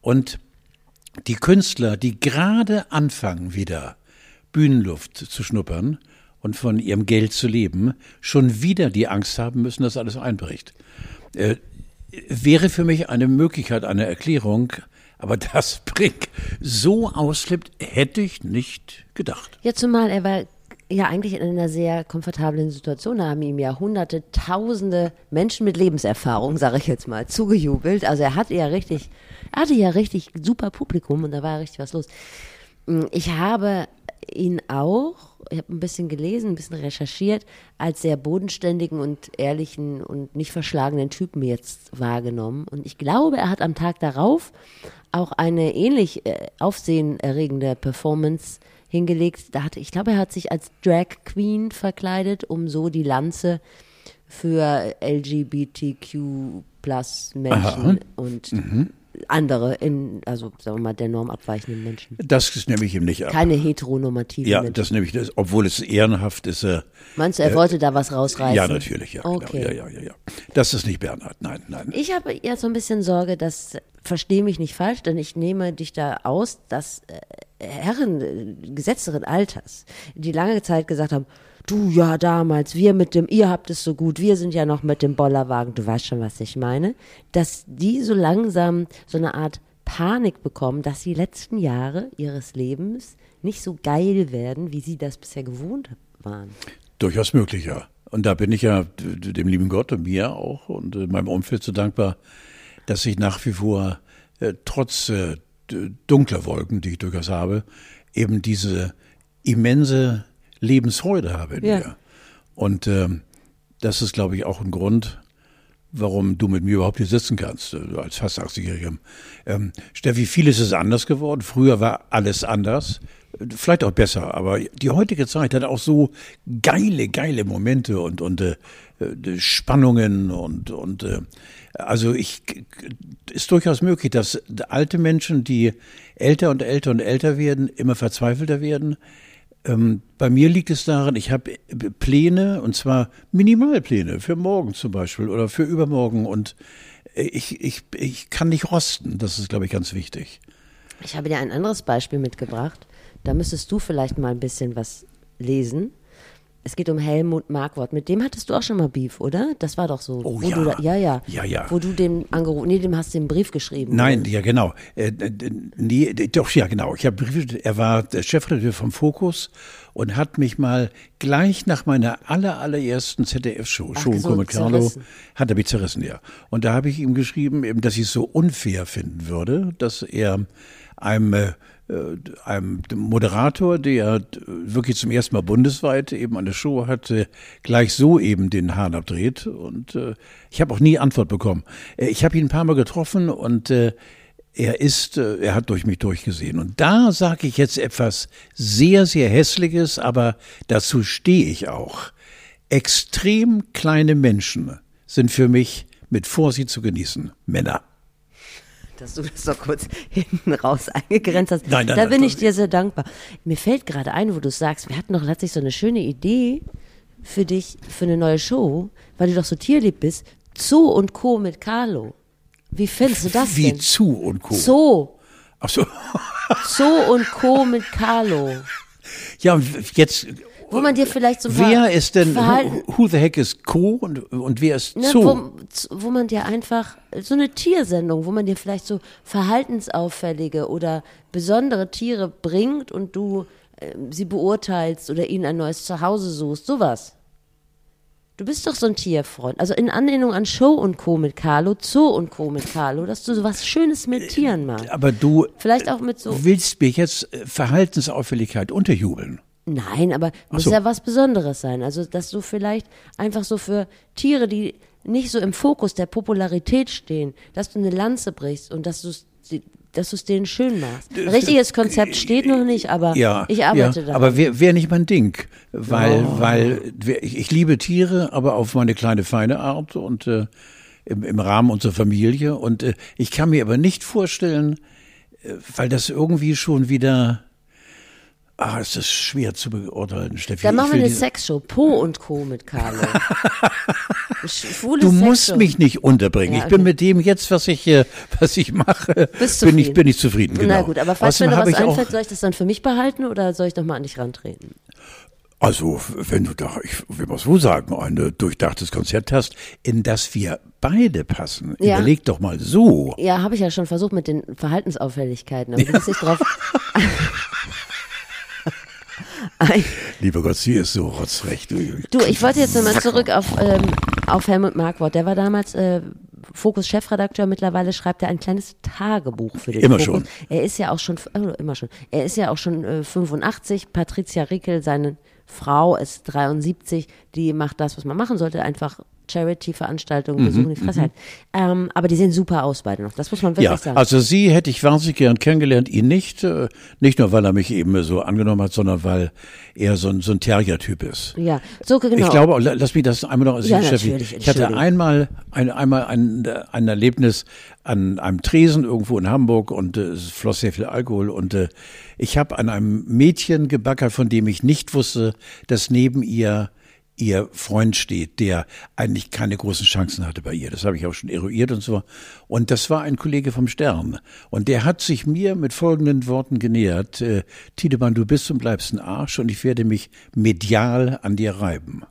und die Künstler, die gerade anfangen wieder Bühnenluft zu schnuppern und von ihrem Geld zu leben, schon wieder die Angst haben müssen, dass alles einbricht. Äh, wäre für mich eine Möglichkeit, eine Erklärung, aber dass (laughs) Brick so ausflippt, hätte ich nicht gedacht. Ja, zumal er war ja eigentlich in einer sehr komfortablen Situation. Da haben ihm ja hunderte, tausende Menschen mit Lebenserfahrung, sage ich jetzt mal, zugejubelt. Also er hatte ja richtig, er hatte ja richtig super Publikum und da war richtig was los. Ich habe ihn auch, ich habe ein bisschen gelesen, ein bisschen recherchiert, als sehr bodenständigen und ehrlichen und nicht verschlagenen Typen jetzt wahrgenommen. Und ich glaube, er hat am Tag darauf auch eine ähnlich äh, aufsehenerregende Performance hingelegt. Da hatte, ich glaube, er hat sich als Drag Queen verkleidet, um so die Lanze für LGBTQ plus Menschen Aha. und andere in, also sagen wir mal, der Norm abweichenden Menschen. Das ist nämlich ihm nicht ab. Keine heteronormativen ja, Menschen. das nämlich, das, obwohl es ehrenhaft ist. Äh, Meinst du, er wollte da was rausreißen? ja, natürlich, ja, Okay. genau. Ja, ja, ja, ja. Das ist nicht Bernhard, nein, nein. Ich habe ja so ein bisschen Sorge, dass, verstehe mich nicht falsch, denn ich nehme dich da aus, dass äh, Herren äh, gesetzteren Alters, die lange Zeit gesagt haben, du ja damals, wir mit dem, ihr habt es so gut, wir sind ja noch mit dem Bollerwagen, du weißt schon, was ich meine, dass die so langsam so eine Art Panik bekommen, dass die letzten Jahre ihres Lebens nicht so geil werden, wie sie das bisher gewohnt waren. Durchaus möglich, ja. Und da bin ich ja dem lieben Gott und mir auch und äh, meinem Umfeld so dankbar, dass ich nach wie vor äh, trotz äh, dunkler Wolken, die ich durchaus habe, eben diese immense Lebensfreude habe in Ja. mir. Und ähm, das ist, glaube ich, auch ein Grund, warum du mit mir überhaupt hier sitzen kannst, äh, als fast 80-Jährigem. Ähm, Steffi, vieles ist anders geworden. Früher war alles anders. Vielleicht auch besser, aber die heutige Zeit hat auch so geile, geile Momente und, und äh, äh, Spannungen und, und äh, also ich ist durchaus möglich, dass alte Menschen, die älter und älter und älter werden, immer verzweifelter werden. Ähm, bei mir liegt es daran, ich habe Pläne, und zwar Minimalpläne für morgen zum Beispiel oder für übermorgen. Und ich, ich, ich kann nicht rosten. Das ist, glaube ich, ganz wichtig. Ich habe dir ein anderes Beispiel mitgebracht. Da müsstest du vielleicht mal ein bisschen was lesen. Es geht um Helmut Markwort. Mit dem hattest du auch schon mal Beef, oder? Das war doch so. Oh, ja. Da, ja, ja. Ja, ja. Wo du dem angerufen, nee, dem hast du den Brief geschrieben. Nein, ja genau. Äh, nee, doch, ja genau. Ich habe er war der Chefredakteur vom Fokus und hat mich mal gleich nach meiner aller allerersten ZDF-Show, Show so mit Carlo, hat er mich zerrissen, ja. Und da habe ich ihm geschrieben, eben, dass ich es so unfair finden würde, dass er einem äh, äh, einem Moderator, der wirklich zum ersten Mal bundesweit eben eine Show hatte, gleich so eben den Hahn abdreht. Und äh, ich habe auch nie Antwort bekommen. Äh, ich habe ihn ein paar Mal getroffen und äh, er ist, äh, er hat durch mich durchgesehen. Und da sage ich jetzt etwas sehr, sehr Hässliches, aber dazu stehe ich auch. Extrem kleine Menschen sind für mich mit Vorsicht zu genießen. Männer dass du das so kurz (laughs) hinten raus eingegrenzt hast. Nein, nein, da nein, bin das- ich dir sehr dankbar. Mir fällt gerade ein, wo du sagst, wir hatten doch letztlich so eine schöne Idee für dich, für eine neue Show, weil du doch so tierlieb bist. Zoo und Co. mit Carlo. Wie findest du das Wie denn? zu und Co. Zoo. Ach so. (laughs) Zoo und Co. mit Carlo. Ja, und jetzt, Wo man dir vielleicht so wer ist denn, Verhalten, who, who the heck ist Co und, und wer ist Na, Zoo? wo, wo man dir einfach so eine Tiersendung, wo man dir vielleicht so verhaltensauffällige oder besondere Tiere bringt und du äh, sie beurteilst oder ihnen ein neues Zuhause suchst, sowas. Du bist doch so ein Tierfreund. Also in Anlehnung an Show und Co. mit Carlo, Zoo und Co. mit Carlo, dass du so was Schönes mit Tieren machst. Aber du Vielleicht auch mit so. willst mir jetzt äh, Verhaltensauffälligkeit unterjubeln. Nein, aber muss so. ja was Besonderes sein. Also, dass du vielleicht einfach so für Tiere, die nicht so im Fokus der Popularität stehen, dass du eine Lanze brichst und dass du es dass du es denen schön machst. Ein richtiges Konzept steht noch nicht, aber Ja, ich arbeite ja, daran. aber wäre wär nicht mein Ding, weil, weil wär- ich, ich liebe Tiere, aber auf meine kleine feine Art und äh, im, im Rahmen unserer Familie. Und äh, ich kann mir aber nicht vorstellen, äh, weil das irgendwie schon wieder, ah, es ist schwer zu beurteilen, Steffi. Dann machen wir eine Sexshow, Po und Co. mit Carlo. (laughs) Du musst Sexshow. mich nicht unterbringen. Ja, Ich bin okay. mit dem jetzt, was ich, äh, was ich mache, bin ich, zufrieden. bin ich zufrieden. Genau. Na gut, aber falls Außerdem mir noch was einfällt, soll ich das dann für mich behalten oder soll ich doch mal an dich rantreten? Also, wenn du da, ich will mal so sagen, ein äh, durchdachtes Konzept hast, in das wir beide passen, Ja. überleg doch mal so. Ja, habe ich ja schon versucht mit den Verhaltensauffälligkeiten, aber du bist nicht drauf. (laughs) (laughs) Lieber Gott, sie ist so rotzrecht. Du, ich wollte jetzt nochmal zurück auf, ähm, auf Helmut Markwort. Der war damals äh, Fokus-Chefredakteur. Mittlerweile schreibt er ein kleines Tagebuch für den Immer Fokus. schon. Er ist ja auch schon, oh, immer schon. Er ist ja auch schon äh, 85. Patricia Rickel, seine Frau, ist 73. Die macht das, was man machen sollte. Einfach Charity-Veranstaltungen besuchen, die Fresse halt. Ähm, aber die sehen super aus beide noch. Das muss man wirklich Ja, sagen. also sie hätte ich wahnsinnig gern kennengelernt, ihn nicht. äh, Nicht nur, weil er mich eben so angenommen hat, sondern weil er so ein, so ein Terrier-Typ ist. ja, so genau. Ich glaube, la- lass mich das einmal noch Ja, Steffi. Ich hatte einmal, ein, einmal ein, ein Erlebnis an einem Tresen irgendwo in Hamburg und äh, es floss sehr viel Alkohol und äh, ich habe an einem Mädchen gebackert, von dem ich nicht wusste, dass neben ihr ihr Freund steht, der eigentlich keine großen Chancen hatte bei ihr. Das habe ich auch schon eruiert und so. Und das war ein Kollege vom Stern. Und der hat sich mir mit folgenden Worten genähert. Äh, Tiedemann, du bist und bleibst ein Arsch und ich werde mich medial an dir reiben.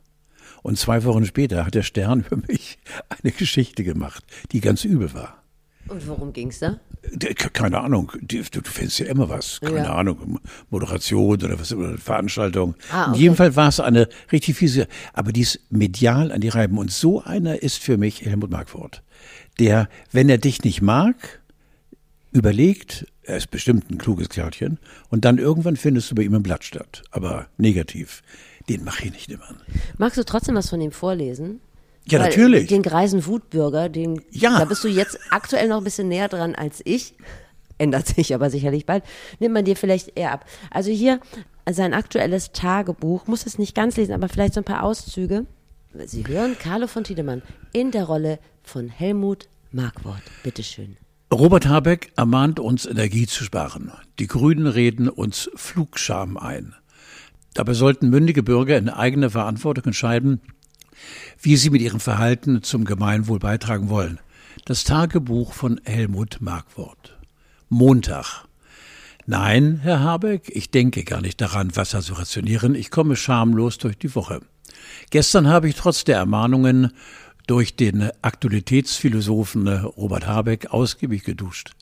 Und zwei Wochen später hat der Stern (laughs) über mich eine Geschichte gemacht, die ganz übel war. Und worum ging's da? Der- Keine Ahnung, du, du findest ja immer was. Keine Ja. Ahnung, Moderation oder was oder Veranstaltung. Ah, In okay. jedem Fall war es eine richtig fiese, aber die ist medial an die Reiben. Und so einer ist für mich Helmut Markwort. Der, wenn er dich nicht mag, überlegt, er ist bestimmt ein kluges Kerlchen, und dann irgendwann findest du bei ihm ein Blatt statt. Aber negativ. Den mache ich nicht immer. Magst du trotzdem was von ihm vorlesen? Ja, Weil natürlich. Den greisen Wutbürger, den, Ja. da bist du jetzt aktuell noch ein bisschen näher dran als ich. (laughs) Ändert sich aber sicherlich bald. Nimmt man dir vielleicht eher ab. Also hier sein aktuelles Tagebuch, muss es nicht ganz lesen, aber vielleicht so ein paar Auszüge. Sie hören Carlo von Tiedemann in der Rolle von Helmut Markwort. Bitteschön. Robert Habeck ermahnt uns, Energie zu sparen. Die Grünen reden uns Flugscham ein. Dabei sollten mündige Bürger in eigener Verantwortung entscheiden, wie sie mit ihrem Verhalten zum Gemeinwohl beitragen wollen. Das Tagebuch von Helmut Markwort. Montag. Nein, Herr Habeck, ich denke gar nicht daran, Wasser zu rationieren. Ich komme schamlos durch die Woche. Gestern habe ich trotz der Ermahnungen durch den Aktualitätsphilosophen Robert Habeck ausgiebig geduscht.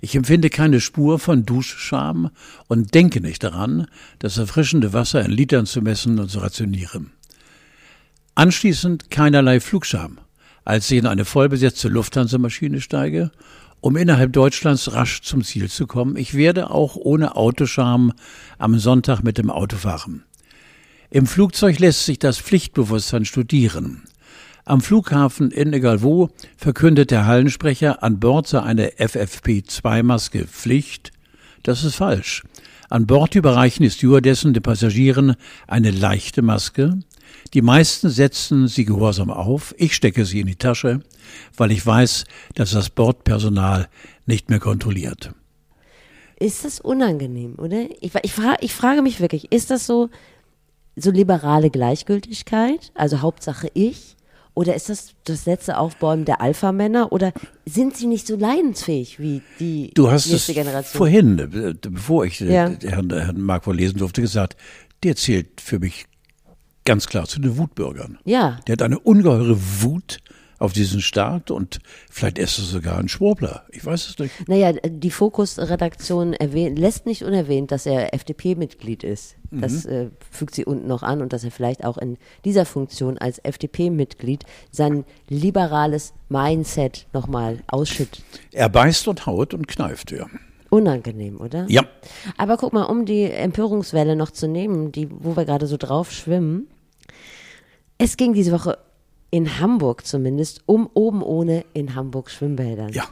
Ich empfinde keine Spur von Duschscham und denke nicht daran, das erfrischende Wasser in Litern zu messen und zu rationieren. Anschließend keinerlei Flugscham, als ich in eine vollbesetzte Lufthansa-Maschine steige um innerhalb Deutschlands rasch zum Ziel zu kommen. Ich werde auch ohne Autoscham am Sonntag mit dem Auto fahren. Im Flugzeug lässt sich das Pflichtbewusstsein studieren. Am Flughafen in egal wo verkündet der Hallensprecher, an Bord sei eine FFP2-Maske Pflicht. Das ist falsch. An Bord überreichen die Stewardessen den Passagieren eine leichte Maske. Die meisten setzen sie gehorsam auf. Ich stecke sie in die Tasche, weil ich weiß, dass das Bordpersonal nicht mehr kontrolliert. Ist das unangenehm, oder? Ich, ich, frage, ich frage mich wirklich, ist das so, so liberale Gleichgültigkeit? Also Hauptsache ich? Oder ist das das letzte Aufbäumen der Alpha-Männer? Oder sind sie nicht so leidensfähig wie die Du hast nächste es Generation? vorhin, äh, bevor ich äh, Ja. Herrn, Herrn Mark vorlesen durfte, gesagt, der zählt für mich ganz klar zu den Wutbürgern. Ja. Der hat eine ungeheure Wut auf diesen Staat und vielleicht ist er sogar ein Schwurbler. Ich weiß es nicht. Naja, die Fokus-Redaktion lässt nicht unerwähnt, dass er FDP-Mitglied ist. Das äh, fügt sie unten noch an und dass er vielleicht auch in dieser Funktion als FDP-Mitglied sein liberales Mindset nochmal ausschüttet. Er beißt und haut und kneift, ja. Unangenehm, oder? Ja. Aber guck mal, um die Empörungswelle noch zu nehmen, die, wo wir gerade so drauf schwimmen. Es ging diese Woche in Hamburg zumindest um oben ohne in Hamburg Schwimmbädern. Ja.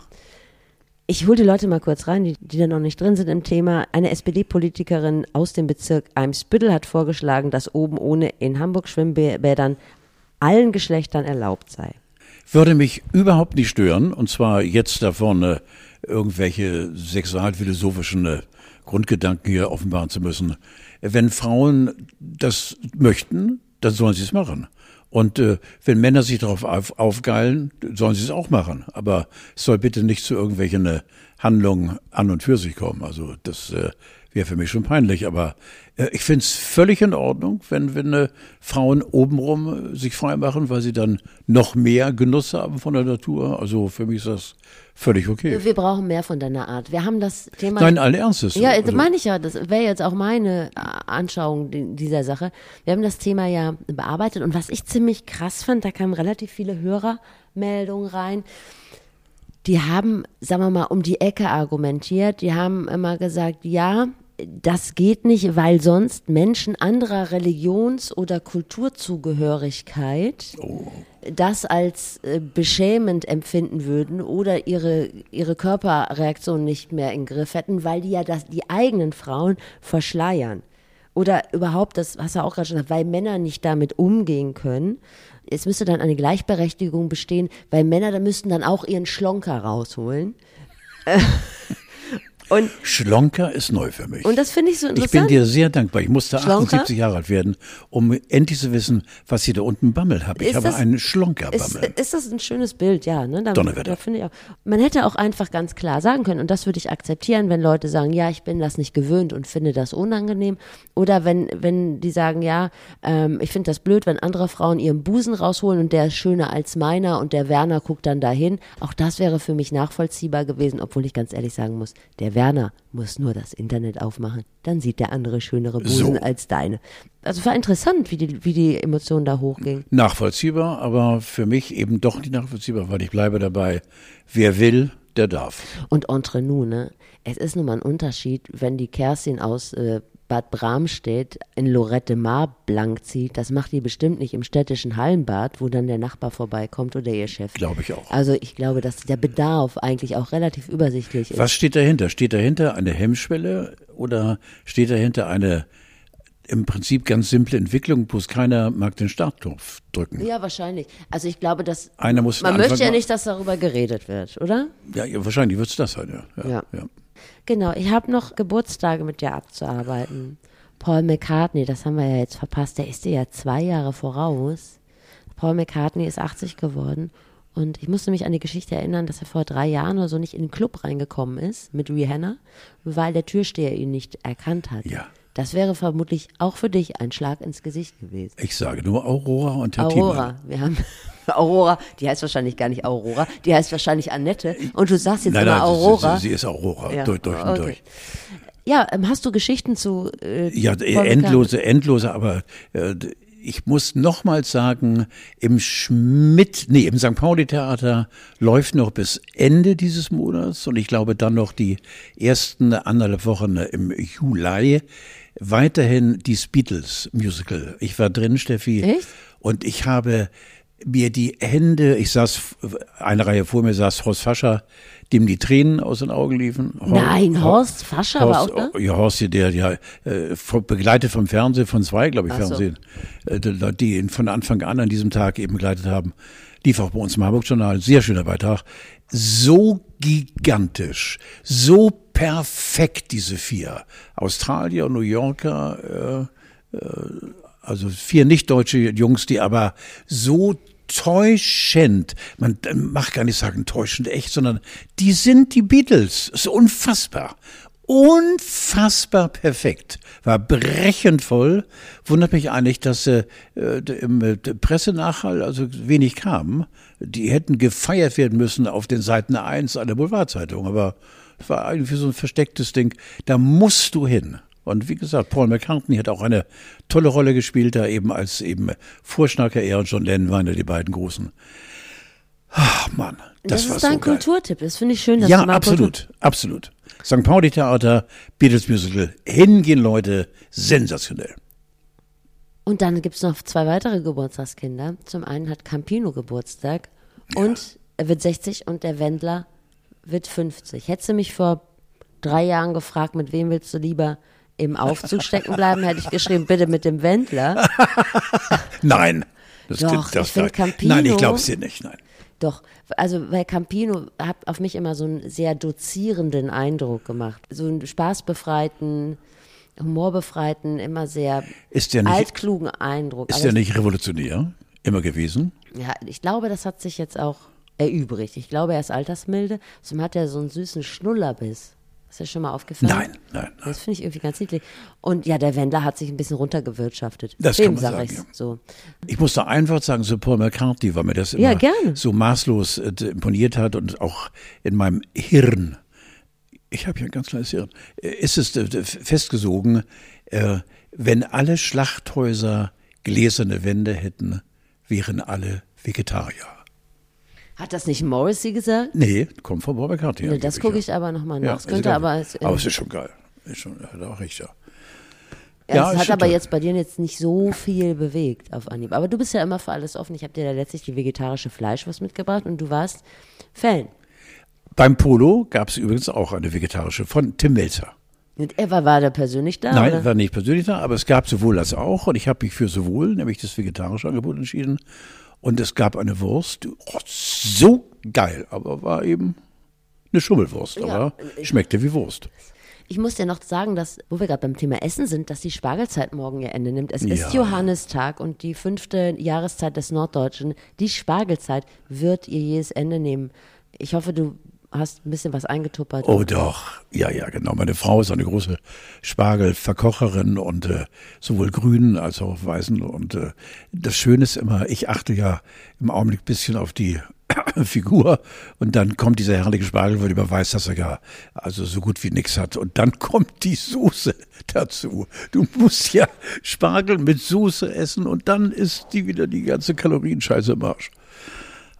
Ich hole die Leute mal kurz rein, die, die da noch nicht drin sind im Thema. Eine SPD-Politikerin aus dem Bezirk Eimsbüttel hat vorgeschlagen, dass oben ohne in Hamburg Schwimmbädern allen Geschlechtern erlaubt sei. Würde mich überhaupt nicht stören, und zwar jetzt da vorne irgendwelche sexualphilosophischen äh, Grundgedanken hier offenbaren zu müssen. Wenn Frauen das möchten, dann sollen sie es machen. Und äh, wenn Männer sich darauf auf, aufgeilen, sollen sie es auch machen. Aber es soll bitte nicht zu irgendwelchen äh, Handlungen an und für sich kommen. Also das äh, wäre für mich schon peinlich. Aber äh, ich finde es völlig in Ordnung, wenn, wenn äh, Frauen obenrum äh, sich frei machen, weil sie dann noch mehr Genuss haben von der Natur. Also für mich ist das völlig okay. Wir brauchen mehr von deiner Art. Wir haben das Thema. Nein, allen Ernstes. Ja, das Also- meine ich ja. Das wäre jetzt auch meine äh, Anschauung di- dieser Sache. Wir haben das Thema ja bearbeitet und was ich ziemlich krass fand, da kamen relativ viele Hörermeldungen rein. Die haben, sagen wir mal, um die Ecke argumentiert. Die haben immer gesagt, ja, das geht nicht, weil sonst Menschen anderer Religions- oder Kulturzugehörigkeit das als äh, beschämend empfinden würden oder ihre, ihre Körperreaktion nicht mehr im Griff hätten, weil die ja das, die eigenen Frauen verschleiern. Oder überhaupt, das hast du auch gerade schon gesagt, weil Männer nicht damit umgehen können. Es müsste dann eine Gleichberechtigung bestehen, weil Männer, da müssten dann auch ihren Schlonker rausholen. (laughs) Und, Schlonker ist neu für mich. und das finde ich so ich interessant. bin dir sehr dankbar. Ich musste Schlonker? 78 Jahre alt werden, um endlich zu wissen, was ich da unten Bammel habe. Ich Ist habe das- einen Ist, Schlonkerbammel. ist das ein schönes Bild, ja. Ne? Da, Donnerwetter. da ich. Man hätte auch einfach ganz klar sagen können, und das würde ich akzeptieren, wenn Leute sagen, ja, ich bin das nicht gewöhnt und finde das unangenehm. Oder wenn, wenn die sagen, ja, ähm, ich finde das blöd, wenn andere Frauen ihren Busen rausholen und der ist schöner als meiner und der Werner guckt dann dahin. Auch das wäre für mich nachvollziehbar gewesen, obwohl ich ganz ehrlich sagen muss, der Werner muss nur das Internet aufmachen. Dann sieht der andere schönere Busen So. als deine. Also war interessant, wie die, wie die Emotionen da hochgingen. Nachvollziehbar, aber für mich eben doch nicht nachvollziehbar, weil ich bleibe dabei. Wer will, der darf. Und entre nous, ne? Es ist nun mal ein Unterschied, wenn die Kerstin aus äh, Bad Bramstedt in Lorette Mar blank zieht. Das macht die bestimmt nicht im städtischen Hallenbad, wo dann der Nachbar vorbeikommt oder ihr Chef. Glaube ich auch. Also ich glaube, dass der Bedarf eigentlich auch relativ übersichtlich ist. Was steht dahinter? Steht dahinter eine Hemmschwelle oder steht dahinter eine im Prinzip ganz simple Entwicklung, bloß keiner mag den Startknopf drücken? Ja, wahrscheinlich. Also ich glaube, dass Einer muss man möchte ja nicht, dass darüber geredet wird, oder? Ja, ja wahrscheinlich wird es das sein, ja. Ja. ja. Genau, ich habe noch Geburtstage mit dir abzuarbeiten. Paul McCartney, das haben wir ja jetzt verpasst, der ist dir ja zwei Jahre voraus. Paul McCartney ist 80 geworden und ich musste mich an die Geschichte erinnern, dass er vor drei Jahren oder so nicht in den Club reingekommen ist mit Rihanna, weil der Türsteher ihn nicht erkannt hat. Ja. Das wäre vermutlich auch für dich ein Schlag ins Gesicht gewesen. Ich sage nur Aurora und Herr Aurora, wir haben Aurora, die heißt wahrscheinlich gar nicht Aurora, die heißt wahrscheinlich Annette und du sagst jetzt Nein, immer nein, sie- Aurora. Sie, sie ist Aurora, Ja, durch, durch und okay. durch. Ja, ähm, hast du Geschichten zu äh, Ja, Paul endlose, endlose, aber äh, ich muss nochmals sagen, im Schmidt, nee, im St. Pauli Theater läuft noch bis Ende dieses Monats und ich glaube dann noch die ersten anderthalb Wochen im Juli weiterhin die Beatles Musical. Ich war drin, Steffi. Echt? Und ich habe mir die Hände, ich saß, eine Reihe vor mir saß Horst Fascher, dem die Tränen aus den Augen liefen. Hor- Nein, Hor- Horst Fascher war Horst, auch da? Ja, Horst, hier, der ja äh, begleitet vom Fernsehen, von zwei, glaube ich, Ach so. Fernsehen, äh, die ihn von Anfang an an diesem Tag eben begleitet haben. Lief auch bei uns im Hamburg-Journal, sehr schöner Beitrag. So gigantisch, so perfekt, diese vier. Australier, New Yorker, äh, also vier nicht-deutsche Jungs, die aber so täuschend, man macht gar nicht sagen täuschend echt, sondern die sind die Beatles. Ist unfassbar. Unfassbar perfekt. War brechend voll. Wundert mich eigentlich, dass äh, äh, im äh, Pressenachhall also wenig kam. Die hätten gefeiert werden müssen auf den Seiten 1 einer Boulevardzeitung. Aber es war irgendwie so ein verstecktes Ding. Da musst du hin. Und wie gesagt, Paul McCartney hat auch eine tolle Rolle gespielt, da eben als eben Vorschnacker. Er und John Lennon waren ja die beiden großen. Ach, Mann, das, Das, war ist so dein geil. Kulturtipp. Das finde ich schön, dass Ja, du mal absolut, absolut. St. Pauli Theater, Beatles Musical, hingehen Leute, sensationell. Und dann gibt's noch zwei weitere Geburtstagskinder. Zum einen hat Campino Geburtstag und er wird 60 und der Wendler wird 50. Hättest du mich vor drei Jahren gefragt, mit wem willst du lieber im Aufzug stecken bleiben, hätte ich geschrieben, bitte mit dem Wendler. (laughs) Nein. Das, Doch, ich find Campino- Nein, ich glaub's dir nicht, nein. Doch, also weil Campino hat auf mich immer so einen sehr dozierenden Eindruck gemacht. So einen spaßbefreiten, humorbefreiten, immer sehr nicht- altklugen Eindruck. Ist Aber der nicht revolutionär? Immer gewesen? Ja, ich glaube, das hat sich jetzt auch erübrigt. Ich glaube, er ist altersmilde. Außerdem hat er so einen süßen Schnullerbiss. Ist dir schon mal aufgefallen? Nein, nein, nein. Das finde ich irgendwie ganz niedlich. Und ja, der Wendler hat sich ein bisschen runtergewirtschaftet. Das Dem kann man sag sagen, ja. so. Ich muss da ein Wort sagen zu Paul McCartney, weil mir das immer Ja, so maßlos äh, imponiert hat und auch in meinem Hirn, ich habe ja ein ganz kleines Hirn, äh, ist es äh, festgesogen, wenn alle Schlachthäuser gläserne Wände hätten, wären alle Vegetarier. Hat das nicht Morrissey gesagt? Nee, kommt von Paul McCartney. Nee, das gucke ja. ich aber nochmal nach. Ja, ist könnte aber. Es, aber es ist schon geil. Ist schon, er hat auch recht, ja. Ja, ist hat aber toll. jetzt bei dir jetzt nicht so viel bewegt auf Anhieb. Aber du bist ja immer für alles offen. Ich habe dir da letztlich die vegetarische Fleischwurst mitgebracht und du warst Fan. Beim Polo gab es übrigens auch eine vegetarische von Tim Melzer. Und er war, war da persönlich da? Nein, oder? war nicht persönlich da, aber es gab sowohl als auch und ich habe mich für sowohl, nämlich das vegetarische Angebot entschieden. Und es gab eine Wurst, oh, so geil, aber war eben eine Schummelwurst, Ja, aber schmeckte wie Wurst. Ich muss dir noch sagen, dass, wo wir gerade beim Thema Essen sind, dass die Spargelzeit morgen ihr Ende nimmt. Es Ja. ist Johannistag und die fünfte Jahreszeit des Norddeutschen. Die Spargelzeit wird ihr jedes Ende nehmen. Ich hoffe, du hast ein bisschen was eingetuppert. Oh doch, ja, ja, genau. Meine Frau ist eine große Spargelverkocherin und äh, sowohl grünen als auch weißen. Und äh, das Schöne ist immer, ich achte ja im Augenblick ein bisschen auf die (coughs) Figur und dann kommt dieser herrliche Spargel, weil man weiß, dass er ja also so gut wie nichts hat. Und dann (laughs) kommt die Soße dazu. Du musst ja Spargel mit Soße essen und dann ist die wieder die ganze Kalorienscheiße im Arsch.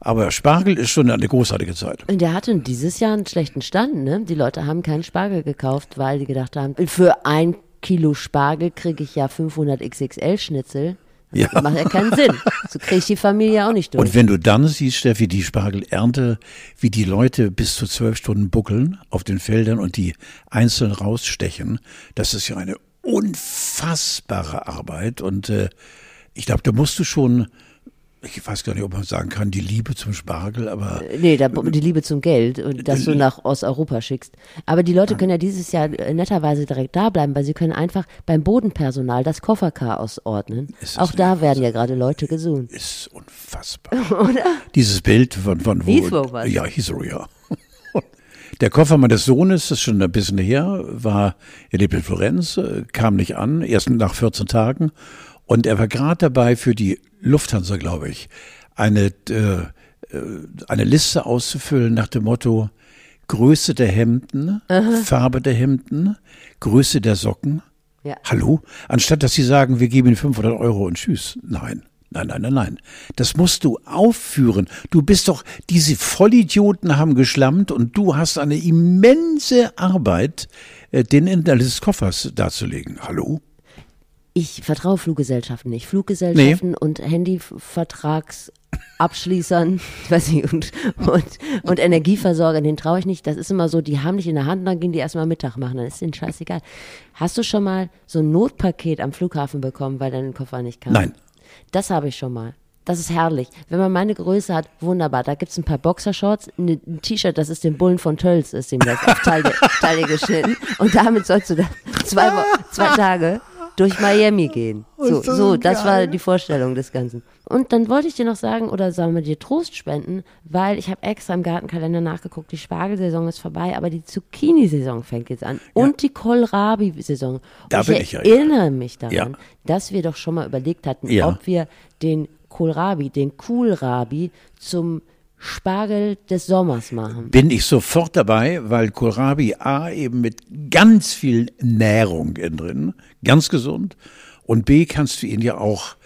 Aber Spargel ist schon eine großartige Zeit. Und der hatte dieses Jahr einen schlechten Stand, ne? Die Leute haben keinen Spargel gekauft, weil die gedacht haben, für ein Kilo Spargel kriege ich ja 500 XXL-Schnitzel. Ja. Das macht ja keinen Sinn. So kriege ich die Familie auch nicht durch. Und wenn du dann siehst, Steffi, die Spargelernte, wie die Leute bis zu zwölf Stunden buckeln auf den Feldern und die einzeln rausstechen, das ist ja eine unfassbare Arbeit. Und äh, ich glaube, da musst du schon, ich weiß gar nicht, ob man sagen kann, die Liebe zum Spargel, aber Nee, da, die Liebe zum Geld und dass du nach Osteuropa schickst. Aber die Leute können ja dieses Jahr äh, netterweise direkt da bleiben, weil sie können einfach beim Bodenpersonal das Kofferkar ausordnen. Ist das Auch da werden ja gerade Leute gesucht. ist unfassbar. (laughs) Oder? Dieses Bild von, von wo. Heathrow war's. Ja, Heathrow, (laughs) ja. Der Koffer meines Sohnes, das ist schon ein bisschen her, war, er lebt in Florenz, äh, kam nicht an, erst nach 14 Tagen. Und er war gerade dabei für die Lufthansa, glaube ich, eine, äh, äh, eine Liste auszufüllen nach dem Motto Größe der Hemden, Farbe der Hemden, Größe der Socken Ja. Hallo? Anstatt dass sie sagen, wir geben Ihnen 500 Euro und tschüss. Nein. Nein, nein, nein, nein. Das musst du aufführen. Du bist doch, diese Vollidioten haben geschlammt und du hast eine immense Arbeit, äh, den Inhalt des Koffers darzulegen. Hallo? Ich vertraue Fluggesellschaften nicht. Fluggesellschaften und Handyvertragsabschließern, ich (laughs) weiß nicht, und, und, und Energieversorgern, denen traue ich nicht. Das ist immer so, die haben dich in der Hand, dann gehen die erstmal Mittag machen, dann ist denen scheißegal. Hast du schon mal so ein Notpaket am Flughafen bekommen, weil dein Koffer nicht kam? Nein. Das habe ich schon mal. Das ist herrlich. Wenn man meine Größe hat, wunderbar. Da gibt's ein paar Boxershorts, ein T-Shirt, das ist den Bullen von Tölz, ist dem das auf Taille, Taille geschnitten. Und damit sollst du dann zwei, zwei Tage durch Miami gehen. (laughs) So, so, das war die Vorstellung des Ganzen. Und dann wollte ich dir noch sagen, oder sollen wir dir Trost spenden, weil ich habe extra im Gartenkalender nachgeguckt, die Spargelsaison ist vorbei, aber die Zucchini-Saison fängt jetzt an. Und die Kohlrabi-Saison. Da Und bin ich ich ja, ja. erinnere mich daran, Ja. dass wir doch schon mal überlegt hatten, Ja. ob wir den Kohlrabi, den Kohlrabi zum Spargel des Sommers machen. Bin ich sofort dabei, weil Kohlrabi A eben mit ganz viel Nährung drin, ganz gesund. Und B kannst du ihn ja auch,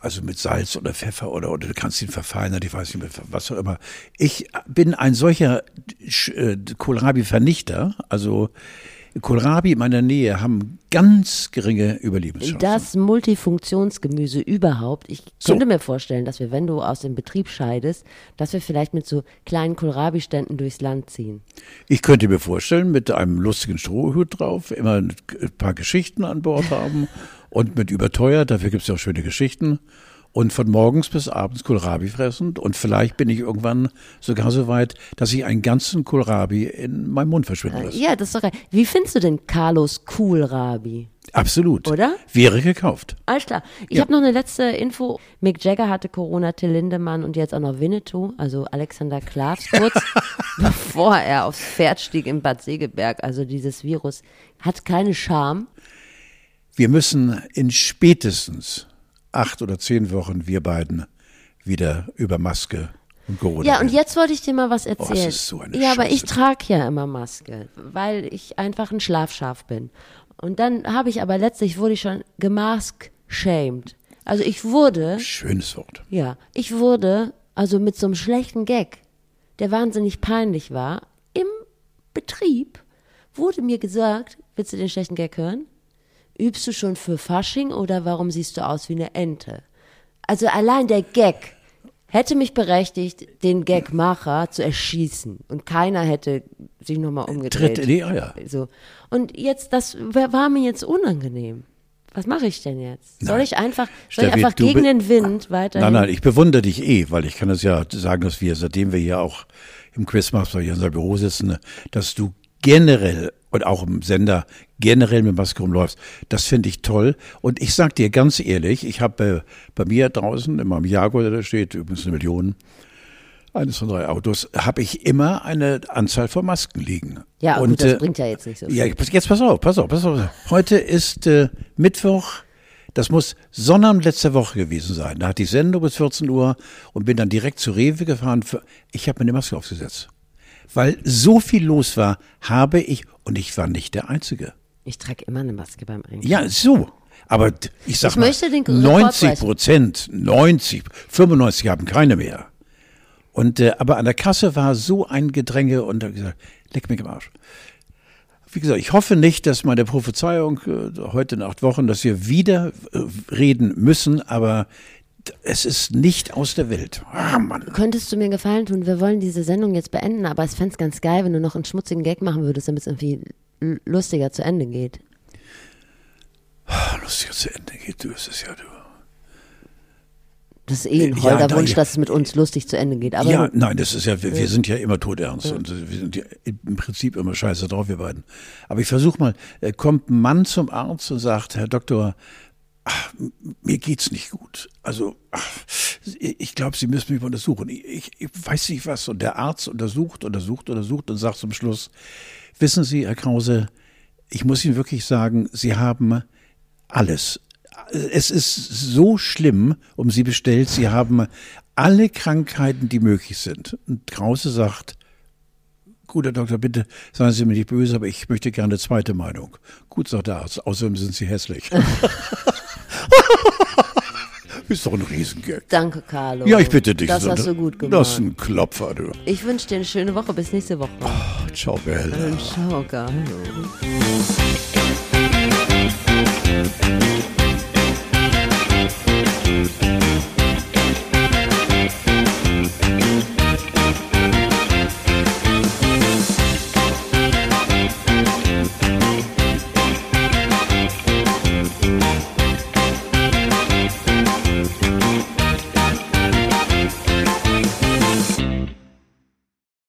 also mit Salz oder Pfeffer oder, oder du kannst ihn verfeinern, ich weiß nicht, mit was auch immer. Ich bin ein solcher äh, Kohlrabi-Vernichter. Also Kohlrabi in meiner Nähe haben ganz geringe Überlebenschancen. Das Multifunktionsgemüse überhaupt. Ich So. könnte mir vorstellen, dass wir, wenn du aus dem Betrieb scheidest, dass wir vielleicht mit so kleinen Kohlrabi-Ständen durchs Land ziehen. Ich könnte mir vorstellen, mit einem lustigen Strohhut drauf, immer ein paar Geschichten an Bord haben (laughs) und mit überteuert, dafür gibt es ja auch schöne Geschichten. Und von morgens bis abends Kohlrabi fressend. Und vielleicht bin ich irgendwann sogar so weit, dass ich einen ganzen Kohlrabi in meinem Mund verschwinden lasse. Ja, das ist doch geil. Wie findest du denn Carlos Kohlrabi? Absolut. Oder? Wäre gekauft. Alles klar. Ich Ja. habe noch eine letzte Info. Mick Jagger hatte Corona, Till Lindemann und jetzt auch noch Winnetou, also Alexander Klavs, kurz (laughs) bevor er aufs Pferd stieg in Bad Segeberg. Also dieses Virus hat keine Scham. Wir müssen in spätestens acht oder zehn Wochen, wir beiden, wieder über Maske und Corona Ja, und reden. jetzt wollte ich dir mal was Oh, erzählen. ist so eine ja, aber ich Scheiße. trage ja immer Maske, weil ich einfach ein Schlafschaf bin. Und dann habe ich aber letztlich wurde ich schon gemask-shamed. Also ich wurde Schönes Wort. Ja, ich wurde, also mit so einem schlechten Gag, der wahnsinnig peinlich war, im Betrieb wurde mir gesagt, willst du den schlechten Gag hören? Übst du schon für Fasching oder warum siehst du aus wie eine Ente? Also allein der Gag hätte mich berechtigt, den Gagmacher zu erschießen. Und keiner hätte sich nochmal umgedreht. Tritt in die Eier. So. Und jetzt, das war mir jetzt unangenehm. Was mache ich denn jetzt? Soll Nein. ich einfach, soll ich Steffi, einfach du gegen den Wind weiterhin? Nein, nein, ich bewundere dich eh, weil ich kann es ja sagen, dass wir, seitdem wir hier auch im Quizmaster hier in unserem Büro sitzen, dass du generell und auch im Sender generell mit Maske rumläufst. Das finde ich toll. Und ich sag dir ganz ehrlich, ich habe äh, bei mir draußen in meinem Jaguar, der da steht, übrigens eine Million, eines von drei Autos, habe ich immer eine Anzahl von Masken liegen. Ja, und, gut, das äh, bringt ja jetzt nicht so viel. ja, jetzt pass auf, pass auf, pass auf. Heute ist äh, Mittwoch. Das muss Sonnabend letzter Woche gewesen sein. Da hatte ich Sendung bis 14 Uhr und bin dann direkt zu Rewe gefahren. Für, ich habe mir eine Maske aufgesetzt. Weil so viel los war, habe ich, und ich war nicht der Einzige. Ich trage immer eine Maske beim Einkaufen. Ja, so. Aber ich sag Ich mal, möchte den Rekord 90 brechen. Prozent, 90, 95 haben keine mehr. Und äh, aber an der Kasse war so ein Gedränge und da gesagt, leck mich im Arsch. Wie gesagt, ich hoffe nicht, dass meine Prophezeiung äh, heute in acht Wochen, dass wir wieder äh, reden müssen, aber es ist nicht aus der Welt. Ah, Mann. Könntest du mir einen Gefallen tun? Wir wollen diese Sendung jetzt beenden, aber ich fände es ganz geil, wenn du noch einen schmutzigen Gag machen würdest, damit es irgendwie lustiger zu Ende geht. Lustig zu Ende geht, du, es ist ja du. Das ist eh ein Ja, holder Wunsch, ja. dass es mit uns lustig zu Ende geht. Aber ja, nein, das ist ja, wir, wir sind ja immer todernst und äh, wir sind ja im Prinzip immer scheiße drauf, wir beiden. Aber ich versuche mal, äh, kommt ein Mann zum Arzt und sagt, Herr Doktor, ach, mir geht's nicht gut. Also, ach, ich glaube, Sie müssen mich untersuchen. Ich, ich, ich weiß nicht was. Und der Arzt untersucht, untersucht, untersucht und sagt zum Schluss, wissen Sie, Herr Krause, ich muss Ihnen wirklich sagen, Sie haben alles. Es ist so schlimm um Sie bestellt. Sie haben alle Krankheiten, die möglich sind. Und Krause sagt, guter Doktor, bitte seien Sie mir nicht böse, aber ich möchte gerne eine zweite Meinung. Gut, sagt der Arzt, außerdem sind Sie hässlich. (laughs) Ist doch ein Riesengag. Danke, Carlo. Ja, ich bitte dich. Das hast du gut gemacht. Das ist ein Klopfer, du. Ich wünsche dir eine schöne Woche. Bis nächste Woche. Oh, ciao, Bella. Und ciao, Carlo. Musik